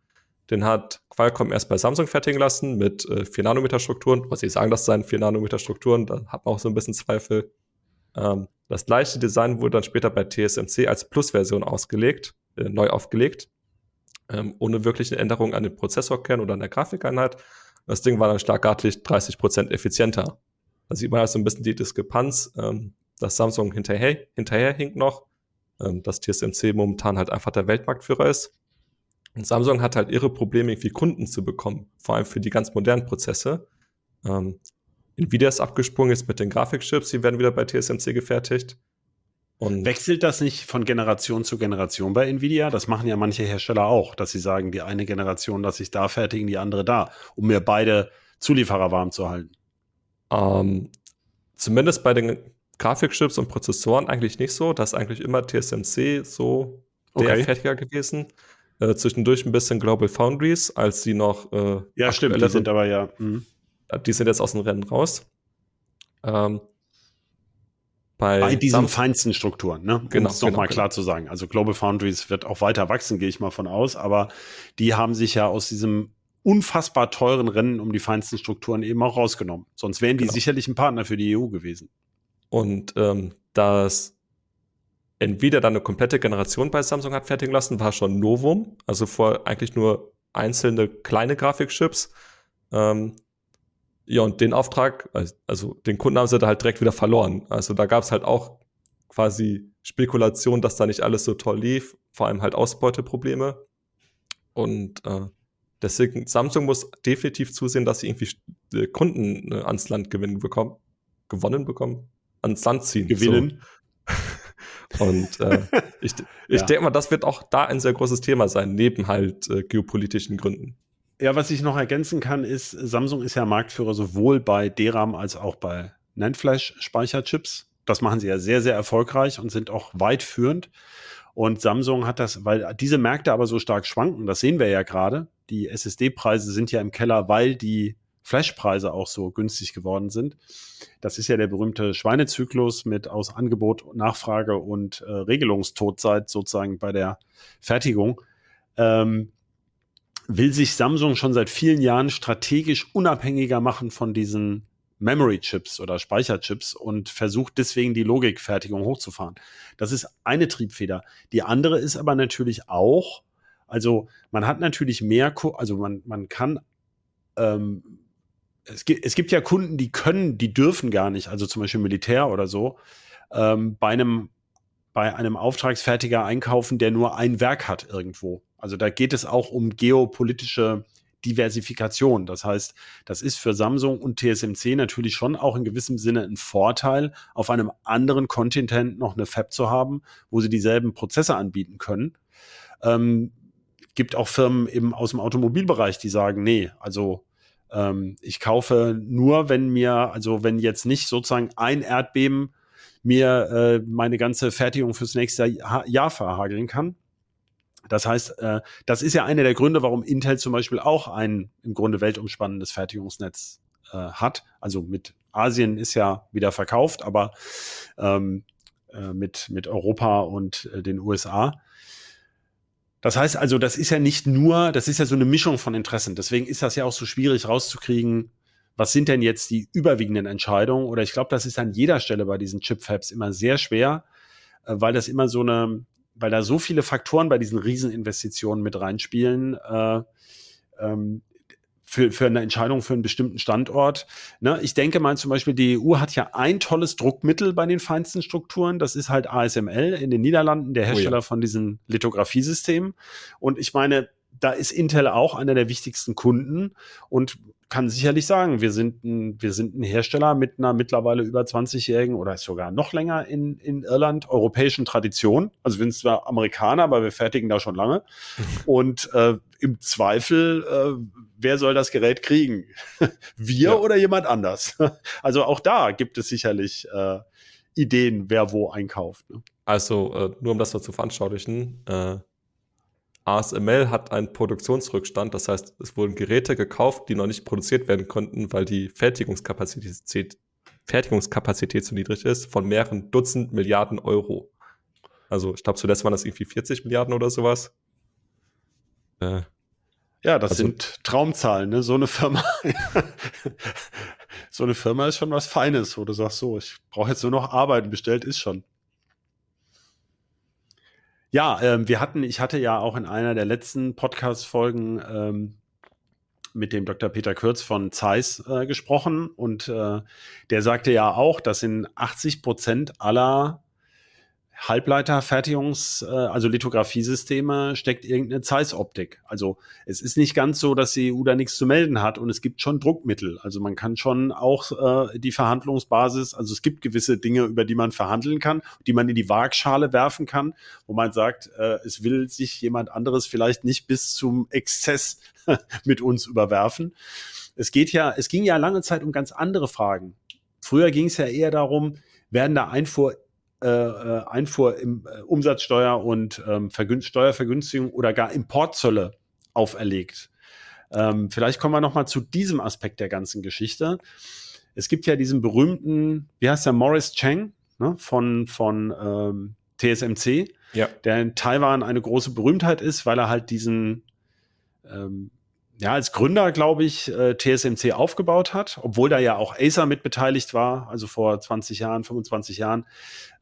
Den hat Qualcomm erst bei Samsung fertigen lassen mit äh, 4-Nanometer-Strukturen. Was sie sagen, das seien 4-Nanometer-Strukturen, da hat man auch so ein bisschen Zweifel. Ähm, das gleiche Design wurde dann später bei TSMC als Plus-Version ausgelegt, äh, neu aufgelegt, ähm, ohne wirkliche Änderungen an den Prozessorkern oder an der Grafikeinheit. Das Ding war dann schlagartig 30% effizienter. Da sieht man also ein bisschen die Diskrepanz. Ähm, dass Samsung hinterher, hinkt noch, ähm, dass TSMC momentan halt einfach der Weltmarktführer ist. Und Samsung hat halt ihre Probleme, irgendwie Kunden zu bekommen, vor allem für die ganz modernen Prozesse. Ähm, Nvidia ist abgesprungen, ist mit den Grafikchips, die werden wieder bei TSMC gefertigt. Und Wechselt das nicht von Generation zu Generation bei Nvidia? Das machen ja manche Hersteller auch, dass sie sagen, die eine Generation lasse ich da fertigen, die andere da, um mir beide Zulieferer warm zu halten. Ähm, zumindest bei den Grafikchips und Prozessoren eigentlich nicht so. Das ist eigentlich immer TSMC so der okay. Fertiger gewesen. Äh, zwischendurch ein bisschen Global Foundries, als sie noch. Äh, ja, stimmt, die sind aber ja. Mh. Die sind jetzt aus dem Rennen raus. Ähm, bei, bei diesen Samsung. feinsten Strukturen, ne? Um genau, es nochmal genau, klar genau. zu sagen. Also Global Foundries wird auch weiter wachsen, gehe ich mal von aus, aber die haben sich ja aus diesem unfassbar teuren Rennen um die feinsten Strukturen eben auch rausgenommen. Sonst wären die genau. sicherlich ein Partner für die EU gewesen. Und ähm, dass Nvidia dann eine komplette Generation bei Samsung hat fertigen lassen, war schon Novum. Also vor eigentlich nur einzelne kleine Grafikchips. Ähm, ja, und den Auftrag, also den Kunden haben sie da halt direkt wieder verloren. Also da gab es halt auch quasi Spekulation, dass da nicht alles so toll lief, vor allem halt Ausbeuteprobleme. Und äh, deswegen, Samsung muss definitiv zusehen, dass sie irgendwie äh, Kunden äh, ans Land gewinnen bekommen, gewonnen bekommen ans Land ziehen. Gewinnen. So. Und äh, ich, ich ja. denke mal, das wird auch da ein sehr großes Thema sein, neben halt äh, geopolitischen Gründen. Ja, was ich noch ergänzen kann, ist, Samsung ist ja Marktführer sowohl bei DRAM als auch bei NAND-Flash-Speicherchips. Das machen sie ja sehr, sehr erfolgreich und sind auch weit führend. Und Samsung hat das, weil diese Märkte aber so stark schwanken, das sehen wir ja gerade. Die SSD-Preise sind ja im Keller, weil die Flashpreise auch so günstig geworden sind. Das ist ja der berühmte Schweinezyklus mit aus Angebot, Nachfrage und äh, Regelungstodzeit sozusagen bei der Fertigung. Ähm, will sich Samsung schon seit vielen Jahren strategisch unabhängiger machen von diesen Memory-Chips oder Speicherchips und versucht deswegen die Logikfertigung hochzufahren. Das ist eine Triebfeder. Die andere ist aber natürlich auch, also man hat natürlich mehr, also man, man kann ähm, es gibt, es gibt ja Kunden, die können, die dürfen gar nicht, also zum Beispiel Militär oder so, ähm, bei einem bei einem Auftragsfertiger einkaufen, der nur ein Werk hat irgendwo. Also da geht es auch um geopolitische Diversifikation. Das heißt, das ist für Samsung und TSMC natürlich schon auch in gewissem Sinne ein Vorteil, auf einem anderen Kontinent noch eine Fab zu haben, wo sie dieselben Prozesse anbieten können. Ähm, gibt auch Firmen eben aus dem Automobilbereich, die sagen, nee, also ähm, ich kaufe nur, wenn mir, also wenn jetzt nicht sozusagen ein Erdbeben mir äh, meine ganze Fertigung fürs nächste Jahr verhageln kann. Das heißt, äh, das ist ja einer der Gründe, warum Intel zum Beispiel auch ein im Grunde weltumspannendes Fertigungsnetz äh, hat. Also mit Asien ist ja wieder verkauft, aber ähm, äh, mit, mit Europa und äh, den USA. Das heißt also, das ist ja nicht nur, das ist ja so eine Mischung von Interessen. Deswegen ist das ja auch so schwierig rauszukriegen, was sind denn jetzt die überwiegenden Entscheidungen? Oder ich glaube, das ist an jeder Stelle bei diesen Chip-Fabs immer sehr schwer, äh, weil das immer so eine, weil da so viele Faktoren bei diesen Rieseninvestitionen mit reinspielen, äh, ähm, für, für eine Entscheidung für einen bestimmten Standort. Ne, ich denke mal zum Beispiel, die EU hat ja ein tolles Druckmittel bei den feinsten Strukturen. Das ist halt ASML in den Niederlanden, der Hersteller oh ja. von diesen Lithografiesystemen. Und ich meine, da ist Intel auch einer der wichtigsten Kunden und kann sicherlich sagen, wir sind ein, wir sind ein Hersteller mit einer mittlerweile über 20-jährigen oder sogar noch länger in, in Irland europäischen Tradition. Also wir sind zwar Amerikaner, aber wir fertigen da schon lange. Und äh, im Zweifel, äh, wer soll das Gerät kriegen? wir ja. oder jemand anders? also auch da gibt es sicherlich äh, Ideen, wer wo einkauft. Ne? Also äh, nur um das mal zu veranschaulichen, äh, ASML hat einen Produktionsrückstand, das heißt, es wurden Geräte gekauft, die noch nicht produziert werden konnten, weil die Fertigungskapazität, Fertigungskapazität zu niedrig ist, von mehreren Dutzend Milliarden Euro. Also ich glaube, zuletzt waren das irgendwie 40 Milliarden oder sowas. Äh, ja, das also, sind Traumzahlen, ne? So eine Firma. so eine Firma ist schon was Feines, wo du sagst, so, ich brauche jetzt nur noch arbeiten, bestellt ist schon. Ja, ähm, wir hatten, ich hatte ja auch in einer der letzten Podcast-Folgen ähm, mit dem Dr. Peter Kürz von Zeiss äh, gesprochen und äh, der sagte ja auch, dass in 80 Prozent aller Halbleiterfertigungs-, äh, also Lithografiesysteme steckt irgendeine Zeiss-Optik. Also es ist nicht ganz so, dass die EU da nichts zu melden hat und es gibt schon Druckmittel. Also man kann schon auch äh, die Verhandlungsbasis, also es gibt gewisse Dinge, über die man verhandeln kann, die man in die Waagschale werfen kann, wo man sagt, äh, es will sich jemand anderes vielleicht nicht bis zum Exzess mit uns überwerfen. Es geht ja, es ging ja lange Zeit um ganz andere Fragen. Früher ging es ja eher darum, werden da Einfuhr Einfuhr im äh, Umsatzsteuer und ähm, Vergün Steuervergünstigung oder gar Importzölle auferlegt. Ähm, vielleicht kommen wir noch mal zu diesem Aspekt der ganzen Geschichte. Es gibt ja diesen berühmten, wie heißt der, Morris Chang ne, von, von ähm, TSMC, ja. der in Taiwan eine große Berühmtheit ist, weil er halt diesen ähm, ja, als Gründer, glaube ich, äh, TSMC aufgebaut hat, obwohl da ja auch Acer mit beteiligt war, also vor 20 Jahren, 25 Jahren,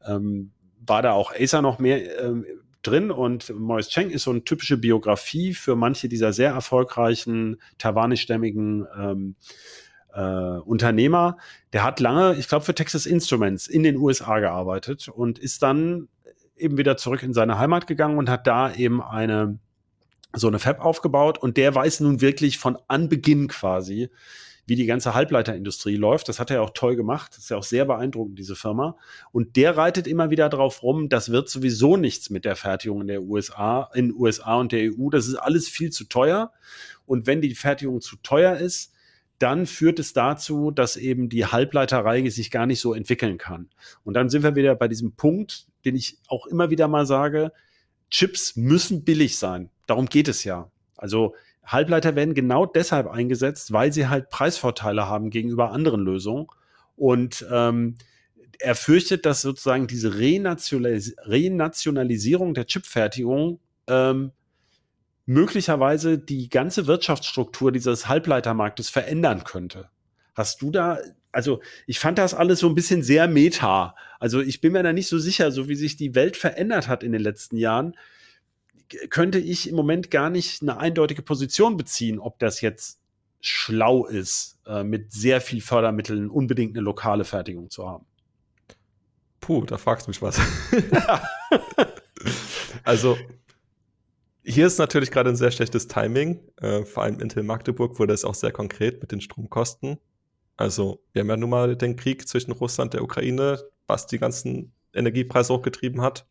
ähm, war da auch Acer noch mehr ähm, drin und Maurice Cheng ist so eine typische Biografie für manche dieser sehr erfolgreichen taiwanischstämmigen ähm, äh, Unternehmer. Der hat lange, ich glaube, für Texas Instruments in den USA gearbeitet und ist dann eben wieder zurück in seine Heimat gegangen und hat da eben eine so eine Fab aufgebaut und der weiß nun wirklich von Anbeginn quasi, wie die ganze Halbleiterindustrie läuft. Das hat er auch toll gemacht. Das ist ja auch sehr beeindruckend, diese Firma. Und der reitet immer wieder drauf rum, das wird sowieso nichts mit der Fertigung in der USA, in USA und der EU. Das ist alles viel zu teuer. Und wenn die Fertigung zu teuer ist, dann führt es dazu, dass eben die Halbleiterreihe sich gar nicht so entwickeln kann. Und dann sind wir wieder bei diesem Punkt, den ich auch immer wieder mal sage, Chips müssen billig sein. Darum geht es ja. Also Halbleiter werden genau deshalb eingesetzt, weil sie halt Preisvorteile haben gegenüber anderen Lösungen. Und ähm, er fürchtet, dass sozusagen diese Renationalis Renationalisierung der Chipfertigung ähm, möglicherweise die ganze Wirtschaftsstruktur dieses Halbleitermarktes verändern könnte. Hast du da, also ich fand das alles so ein bisschen sehr meta. Also ich bin mir da nicht so sicher, so wie sich die Welt verändert hat in den letzten Jahren, könnte ich im Moment gar nicht eine eindeutige Position beziehen, ob das jetzt schlau ist, äh, mit sehr viel Fördermitteln unbedingt eine lokale Fertigung zu haben. Puh, da fragst du mich was. also, hier ist natürlich gerade ein sehr schlechtes Timing. Äh, vor allem Intel Magdeburg wurde es auch sehr konkret mit den Stromkosten. Also, wir haben ja nun mal den Krieg zwischen Russland und der Ukraine, was die ganzen Energiepreise hochgetrieben hat.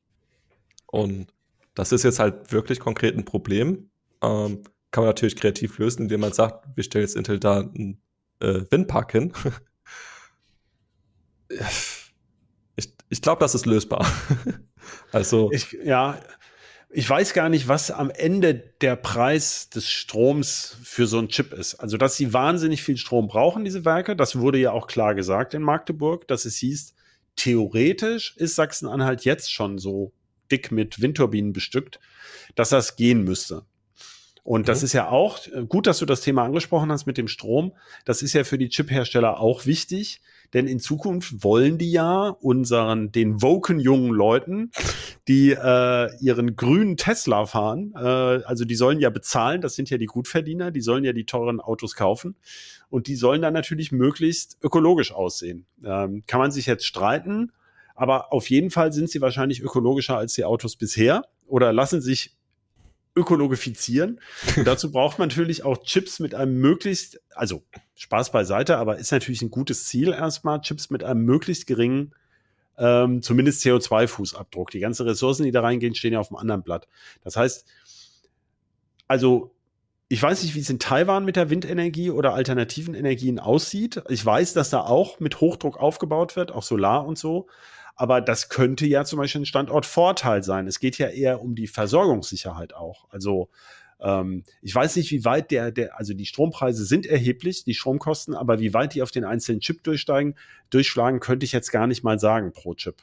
Und das ist jetzt halt wirklich konkret ein Problem. Ähm, kann man natürlich kreativ lösen, indem man sagt, wir stellen jetzt Intel da einen äh, Windpark hin. ich ich glaube, das ist lösbar. also. Ich, ja, ich weiß gar nicht, was am Ende der Preis des Stroms für so einen Chip ist. Also, dass sie wahnsinnig viel Strom brauchen, diese Werke, das wurde ja auch klar gesagt in Magdeburg, dass es hieß, theoretisch ist Sachsen-Anhalt jetzt schon so dick mit Windturbinen bestückt, dass das gehen müsste. Und das Mhm. ist ja auch äh, gut, dass du das Thema angesprochen hast mit dem Strom. Das ist ja für die Chiphersteller auch wichtig, denn in Zukunft wollen die ja unseren, den woken jungen Leuten, die äh, ihren grünen Tesla fahren, äh, also die sollen ja bezahlen, das sind ja die Gutverdiener, die sollen ja die teuren Autos kaufen und die sollen dann natürlich möglichst ökologisch aussehen. Ähm, kann man sich jetzt streiten, aber auf jeden Fall sind sie wahrscheinlich ökologischer als die Autos bisher oder lassen sich ökologifizieren. Und dazu braucht man natürlich auch Chips mit einem möglichst, also Spaß beiseite, aber ist natürlich ein gutes Ziel erstmal, Chips mit einem möglichst geringen, ähm, zumindest CO2-Fußabdruck. Die ganzen Ressourcen, die da reingehen, stehen ja auf dem anderen Blatt. Das heißt, also ich weiß nicht, wie es in Taiwan mit der Windenergie oder alternativen Energien aussieht. Ich weiß, dass da auch mit Hochdruck aufgebaut wird, auch Solar und so. Aber das könnte ja zum Beispiel ein Standortvorteil sein. Es geht ja eher um die Versorgungssicherheit auch. Also ähm, ich weiß nicht, wie weit der, der, also die Strompreise sind erheblich, die Stromkosten, aber wie weit die auf den einzelnen Chip durchsteigen, durchschlagen, könnte ich jetzt gar nicht mal sagen pro Chip.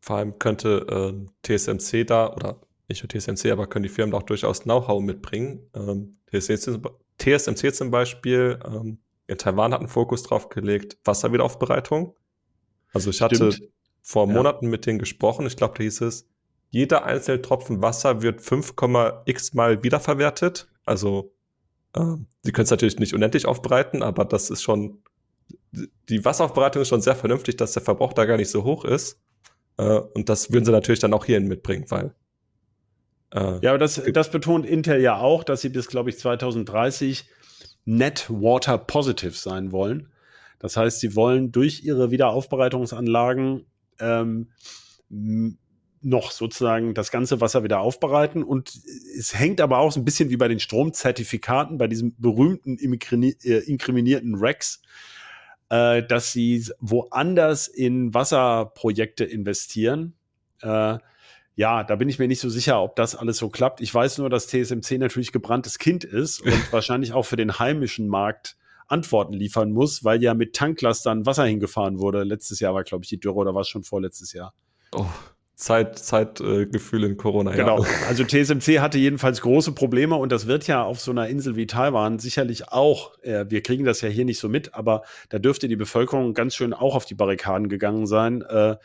Vor allem könnte äh, TSMC da, oder nicht nur TSMC, aber können die Firmen da auch durchaus Know-how mitbringen. Ähm, TSMC, TSMC zum Beispiel ähm, in Taiwan hat einen Fokus drauf gelegt, Wasserwiederaufbereitung. Also ich hatte Stimmt. Vor Ja. Monaten mit denen gesprochen, ich glaube, da hieß es, jeder einzelne Tropfen Wasser wird 5,x mal wiederverwertet. Also ähm, sie können es natürlich nicht unendlich aufbereiten, aber das ist schon, die Wasseraufbereitung ist schon sehr vernünftig, dass der Verbrauch da gar nicht so hoch ist. Äh, und das würden sie natürlich dann auch hierhin mitbringen, weil äh, Ja, aber das, das betont Intel ja auch, dass sie bis, glaube ich, 2030 net water positive sein wollen. Das heißt, sie wollen durch ihre Wiederaufbereitungsanlagen ähm, noch sozusagen das ganze Wasser wieder aufbereiten. Und es hängt aber auch so ein bisschen wie bei den Stromzertifikaten, bei diesem berühmten äh, inkriminierten Rex, äh, dass sie woanders in Wasserprojekte investieren. Äh, ja, da bin ich mir nicht so sicher, ob das alles so klappt. Ich weiß nur, dass TSMC natürlich gebranntes Kind ist und wahrscheinlich auch für den heimischen Markt Antworten liefern muss, weil ja mit Tanklastern Wasser hingefahren wurde. Letztes Jahr war, glaube ich, die Dürre oder war es schon vorletztes Jahr? oh, Zeit, Zeitgefühl in Corona. Genau. Ja. Also TSMC hatte jedenfalls große Probleme und das wird ja auf so einer Insel wie Taiwan sicherlich auch, äh, wir kriegen das ja hier nicht so mit, aber da dürfte die Bevölkerung ganz schön auch auf die Barrikaden gegangen sein, äh,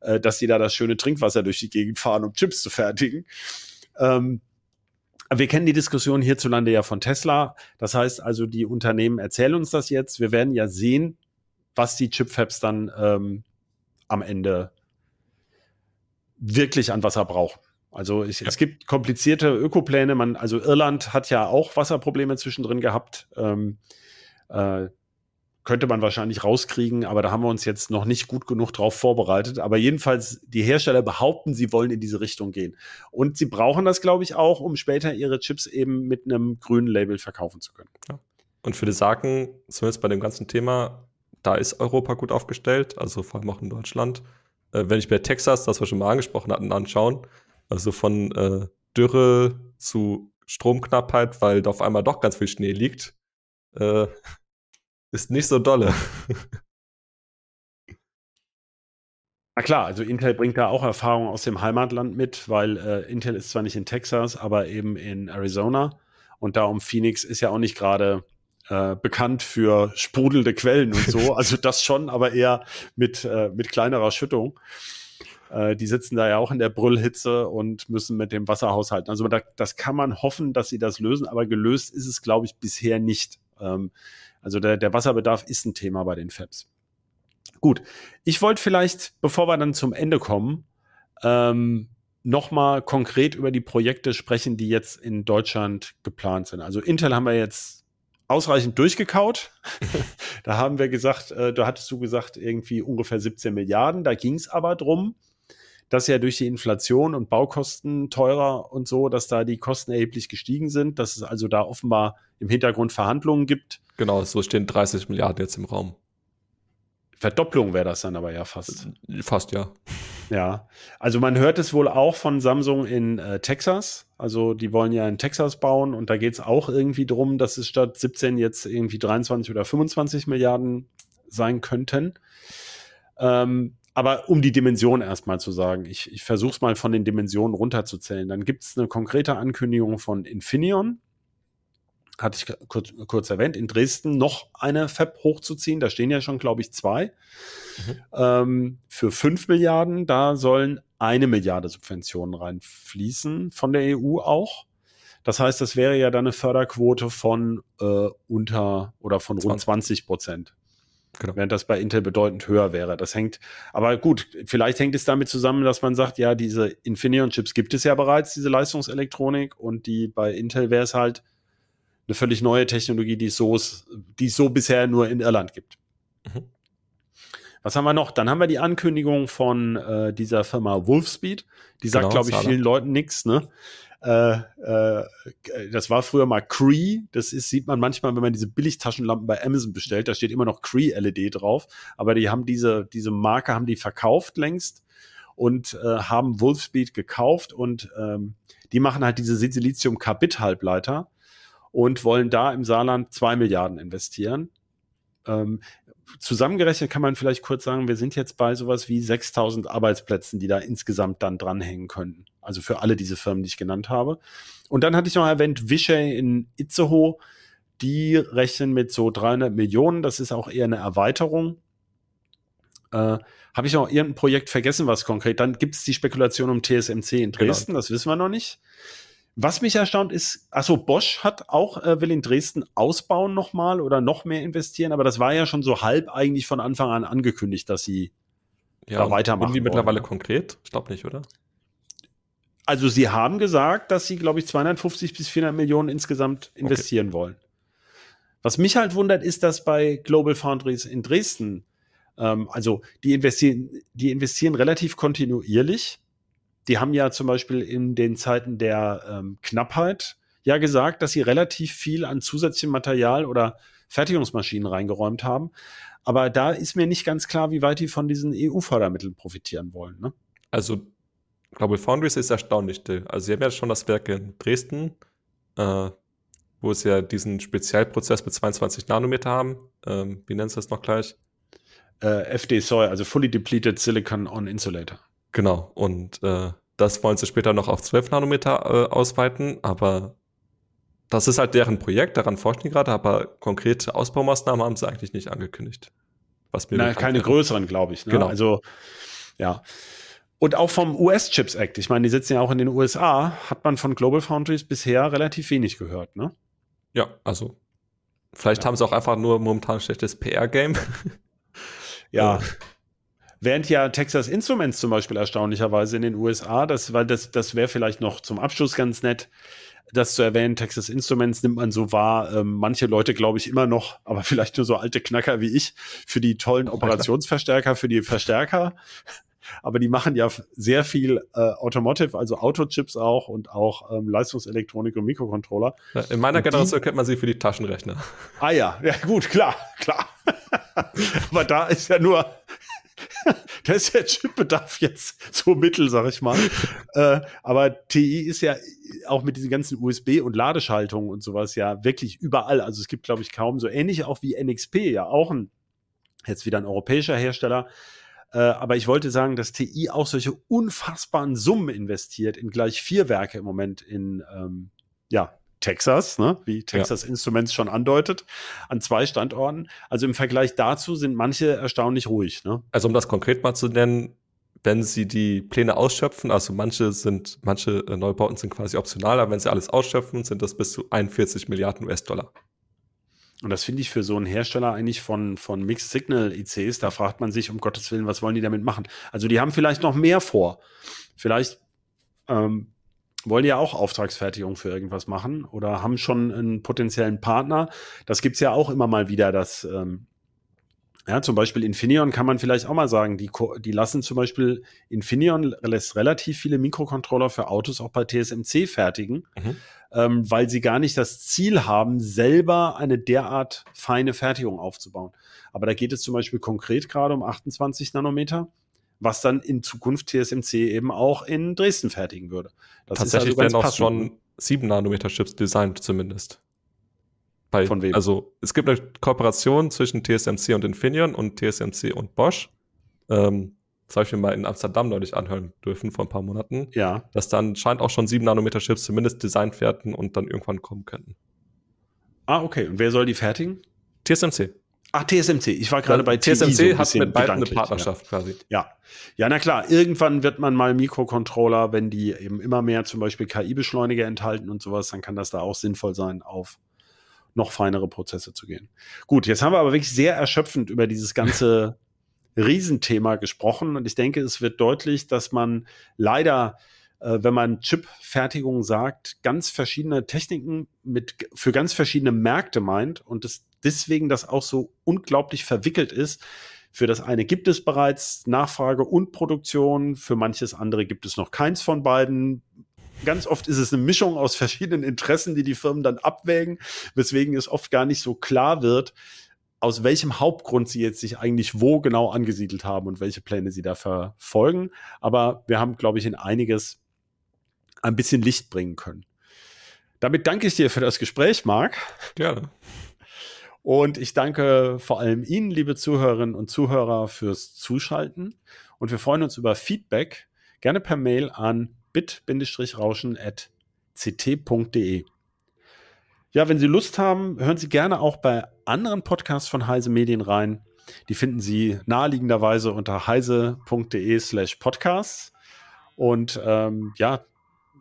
äh, dass sie da das schöne Trinkwasser durch die Gegend fahren, um Chips zu fertigen. Ähm, wir kennen die Diskussion hierzulande ja von Tesla. Das heißt also, die Unternehmen erzählen uns das jetzt. Wir werden ja sehen, was die Chipfabs dann ähm, am Ende wirklich an Wasser brauchen. Also ich, Ja. es gibt komplizierte Ökopläne. Man, also Irland hat ja auch Wasserprobleme zwischendrin gehabt. Ähm, äh, könnte man wahrscheinlich rauskriegen, aber da haben wir uns jetzt noch nicht gut genug drauf vorbereitet. Aber jedenfalls, die Hersteller behaupten, sie wollen in diese Richtung gehen. Und sie brauchen das, glaube ich, auch, um später ihre Chips eben mit einem grünen Label verkaufen zu können. Und würde sagen, zumindest bei dem ganzen Thema, da ist Europa gut aufgestellt, also vor allem auch in Deutschland. Äh, wenn ich mir Texas, das wir schon mal angesprochen hatten, anschauen, also von äh, Dürre zu Stromknappheit, weil da auf einmal doch ganz viel Schnee liegt, äh, ist nicht so dolle. Na klar, also Intel bringt da auch Erfahrung aus dem Heimatland mit, weil äh, Intel ist zwar nicht in Texas, aber eben in Arizona. Und da um Phoenix ist ja auch nicht gerade äh, bekannt für sprudelnde Quellen und so. Also das schon, aber eher mit, äh, mit kleinerer Schüttung. Äh, die sitzen da ja auch in der Brüllhitze und müssen mit dem Wasser haushalten. Also da, das kann man hoffen, dass sie das lösen, aber gelöst ist es, glaube ich, bisher nicht. Ähm, also der, der Wasserbedarf ist ein Thema bei den Fabs. Gut, ich wollte vielleicht, bevor wir dann zum Ende kommen, ähm, nochmal konkret über die Projekte sprechen, die jetzt in Deutschland geplant sind. Also Intel haben wir jetzt ausreichend durchgekaut. da haben wir gesagt, äh, da hattest du gesagt, irgendwie ungefähr 17 Milliarden. Da ging es aber drum, dass ja durch die Inflation und Baukosten teurer und so, dass da die Kosten erheblich gestiegen sind, dass es also da offenbar im Hintergrund Verhandlungen gibt. Genau, so stehen 30 Milliarden jetzt im Raum. Verdopplung wäre das dann aber ja fast. Fast ja. Ja, also man hört es wohl auch von Samsung in äh, Texas. Also die wollen ja in Texas bauen und da geht es auch irgendwie drum, dass es statt 17 jetzt irgendwie 23 oder 25 Milliarden sein könnten. Ähm, aber um die Dimension erstmal zu sagen, ich, ich versuche es mal von den Dimensionen runterzuzählen. Dann gibt es eine konkrete Ankündigung von Infineon, hatte ich kurz, kurz erwähnt, in Dresden noch eine Fab hochzuziehen. Da stehen ja schon, glaube ich, zwei. Mhm. Ähm, für fünf Milliarden, da sollen eine Milliarde Subventionen reinfließen von der EU auch. Das heißt, das wäre ja dann eine Förderquote von äh, unter oder von rund 20 Prozent. Genau. Während das bei Intel bedeutend höher wäre. Das hängt, aber gut, vielleicht hängt es damit zusammen, dass man sagt, ja, diese Infineon-Chips gibt es ja bereits, diese Leistungselektronik, und die bei Intel wäre es halt eine völlig neue Technologie, die so, die so bisher nur in Irland gibt. Mhm. Was haben wir noch? Dann haben wir die Ankündigung von äh, dieser Firma Wolfspeed. Die sagt, genau, glaube ich, vielen Leuten nichts. Ne? Äh, äh, das war früher mal Cree. Das ist, sieht man manchmal, wenn man diese Billigtaschenlampen bei Amazon bestellt. Da steht immer noch Cree LED drauf. Aber die haben diese, diese Marke haben die verkauft längst und äh, haben Wolfspeed gekauft und ähm, die machen halt diese Silizium-Carbid-Halbleiter und wollen da im Saarland zwei Milliarden investieren. Ähm, zusammengerechnet kann man vielleicht kurz sagen, wir sind jetzt bei sowas wie 6000 Arbeitsplätzen, die da insgesamt dann dranhängen könnten. Also für alle diese Firmen, die ich genannt habe. Und dann hatte ich noch erwähnt, Vishay in Itzehoe, die rechnen mit so 300 Millionen. Das ist auch eher eine Erweiterung. Äh, Habe ich noch irgendein Projekt vergessen, was konkret? Dann gibt es die Spekulation um TSMC in genau. Dresden, genau. das wissen wir noch nicht. Was mich erstaunt ist, also Bosch hat auch, äh, will in Dresden ausbauen nochmal oder noch mehr investieren, aber das war ja schon so halb eigentlich von Anfang an angekündigt, dass sie ja, da weitermachen. Irgendwie mittlerweile konkret? Ich glaube nicht, oder? Also sie haben gesagt, dass sie, glaube ich, 250 bis 400 Millionen insgesamt investieren okay. wollen. Was mich halt wundert, ist, dass bei Global Foundries in Dresden, ähm, also die investieren, die investieren relativ kontinuierlich die haben ja zum Beispiel in den Zeiten der ähm, Knappheit ja gesagt, dass sie relativ viel an zusätzlichem Material oder Fertigungsmaschinen reingeräumt haben. Aber da ist mir nicht ganz klar, wie weit die von diesen EU-Fördermitteln profitieren wollen. Ne? Also Global Foundries ist erstaunlich. Also sie haben ja schon das Werk in Dresden, äh, wo sie ja diesen Spezialprozess mit 22 Nanometer haben. Ähm, wie nennst du das noch gleich? Äh, FD-SOI, also Fully Depleted Silicon on Insulator. Genau, und äh, das wollen sie später noch auf 12 Nanometer äh, ausweiten, aber das ist halt deren Projekt, daran forschen die gerade, aber konkrete Ausbaumaßnahmen haben sie eigentlich nicht angekündigt. Was mir Na, keine wäre. größeren, glaube ich. Ne? Genau. Also, ja. Und auch vom US-Chips Act, ich meine, die sitzen ja auch in den USA, hat man von Global Foundries bisher relativ wenig gehört, ne? Ja, also vielleicht ja. haben sie auch einfach nur momentan ein schlechtes PR-Game. ja. Äh, Während ja Texas Instruments zum Beispiel erstaunlicherweise in den USA, das, weil das, das wäre vielleicht noch zum Abschluss ganz nett, das zu erwähnen, Texas Instruments nimmt man so wahr, ähm, manche Leute glaube ich immer noch, aber vielleicht nur so alte Knacker wie ich, für die tollen Operationsverstärker, für die Verstärker. Aber die machen ja sehr viel äh, Automotive, also Autochips auch und auch ähm, Leistungselektronik und Mikrocontroller. in meiner und Generation kennt man sie für die Taschenrechner. Ah ja, ja gut, klar, klar. aber da ist ja nur da ist der Chipbedarf jetzt so mittel, sag ich mal. äh, aber TI ist ja auch mit diesen ganzen USB- und Ladeschaltungen und sowas ja wirklich überall. Also es gibt, glaube ich, kaum so ähnlich auch wie NXP, ja auch ein, jetzt wieder ein europäischer Hersteller. Äh, aber ich wollte sagen, dass TI auch solche unfassbaren Summen investiert in gleich vier Werke im Moment in, ähm, ja, Texas, ne, wie Texas ja. Instruments schon andeutet, an zwei Standorten. Also im Vergleich dazu sind manche erstaunlich ruhig. Ne? Also um das konkret mal zu nennen, wenn sie die Pläne ausschöpfen, also manche sind, manche äh, Neubauten sind quasi optional, aber wenn sie alles ausschöpfen, sind das bis zu 41 Milliarden US-Dollar. Und das finde ich für so einen Hersteller eigentlich von, von Mixed Signal ICs, da fragt man sich, um Gottes Willen, was wollen die damit machen? Also die haben vielleicht noch mehr vor. Vielleicht ähm, wollen ja auch Auftragsfertigung für irgendwas machen oder haben schon einen potenziellen Partner. Das gibt's ja auch immer mal wieder, dass ähm, ja, zum Beispiel Infineon kann man vielleicht auch mal sagen, die, die lassen zum Beispiel, Infineon lässt relativ viele Mikrocontroller für Autos auch bei TSMC fertigen, mhm. ähm, weil sie gar nicht das Ziel haben, selber eine derart feine Fertigung aufzubauen. Aber da geht es zum Beispiel konkret gerade um 28 Nanometer was dann in Zukunft TSMC eben auch in Dresden fertigen würde. Das Tatsächlich ist also werden auch schon 7 Nanometer Chips designt zumindest. Bei, Von wem? Also es gibt eine Kooperation zwischen TSMC und Infineon und TSMC und Bosch. Ähm, das habe ich mir mal in Amsterdam neulich anhören dürfen vor ein paar Monaten, Ja. dass dann scheint auch schon 7 Nanometer Chips zumindest designt werden und dann irgendwann kommen könnten. Ah, okay. Und wer soll die fertigen? TSMC. Ach, TSMC. Ich war gerade bei so TSMC ein hat mit beiden eine Partnerschaft quasi. Ja. ja, na klar. Irgendwann wird man mal Mikrocontroller, wenn die eben immer mehr zum Beispiel KI-Beschleuniger enthalten und sowas, dann kann das da auch sinnvoll sein, auf noch feinere Prozesse zu gehen. Gut, jetzt haben wir aber wirklich sehr erschöpfend über dieses ganze Riesenthema gesprochen und ich denke, es wird deutlich, dass man leider, äh, wenn man Chip-Fertigung sagt, ganz verschiedene Techniken mit, für ganz verschiedene Märkte meint und es deswegen das auch so unglaublich verwickelt ist. Für das eine gibt es bereits Nachfrage und Produktion, für manches andere gibt es noch keins von beiden. Ganz oft ist es eine Mischung aus verschiedenen Interessen, die die Firmen dann abwägen, weswegen es oft gar nicht so klar wird, aus welchem Hauptgrund sie jetzt sich eigentlich wo genau angesiedelt haben und welche Pläne sie da verfolgen. Aber wir haben, glaube ich, in einiges ein bisschen Licht bringen können. Damit danke ich dir für das Gespräch, Marc. Gerne. Und ich danke vor allem Ihnen, liebe Zuhörerinnen und Zuhörer, fürs Zuschalten. Und wir freuen uns über Feedback, gerne per Mail an bit-rauschen.ct.de. Ja, wenn Sie Lust haben, hören Sie gerne auch bei anderen Podcasts von Heise Medien rein. Die finden Sie naheliegenderweise unter heise.de slash podcasts. Und ähm, ja,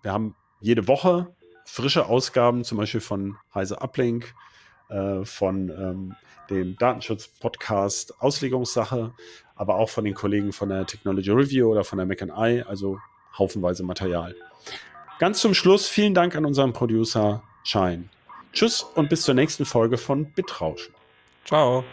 wir haben jede Woche frische Ausgaben, zum Beispiel von Heise Uplink, äh, von ähm, dem Datenschutz-Podcast Auslegungssache, aber auch von den Kollegen von der Technology Review oder von der Mac Eye, also haufenweise Material. Ganz zum Schluss vielen Dank an unseren Producer Shine. Tschüss und bis zur nächsten Folge von Bitrauschen. Ciao.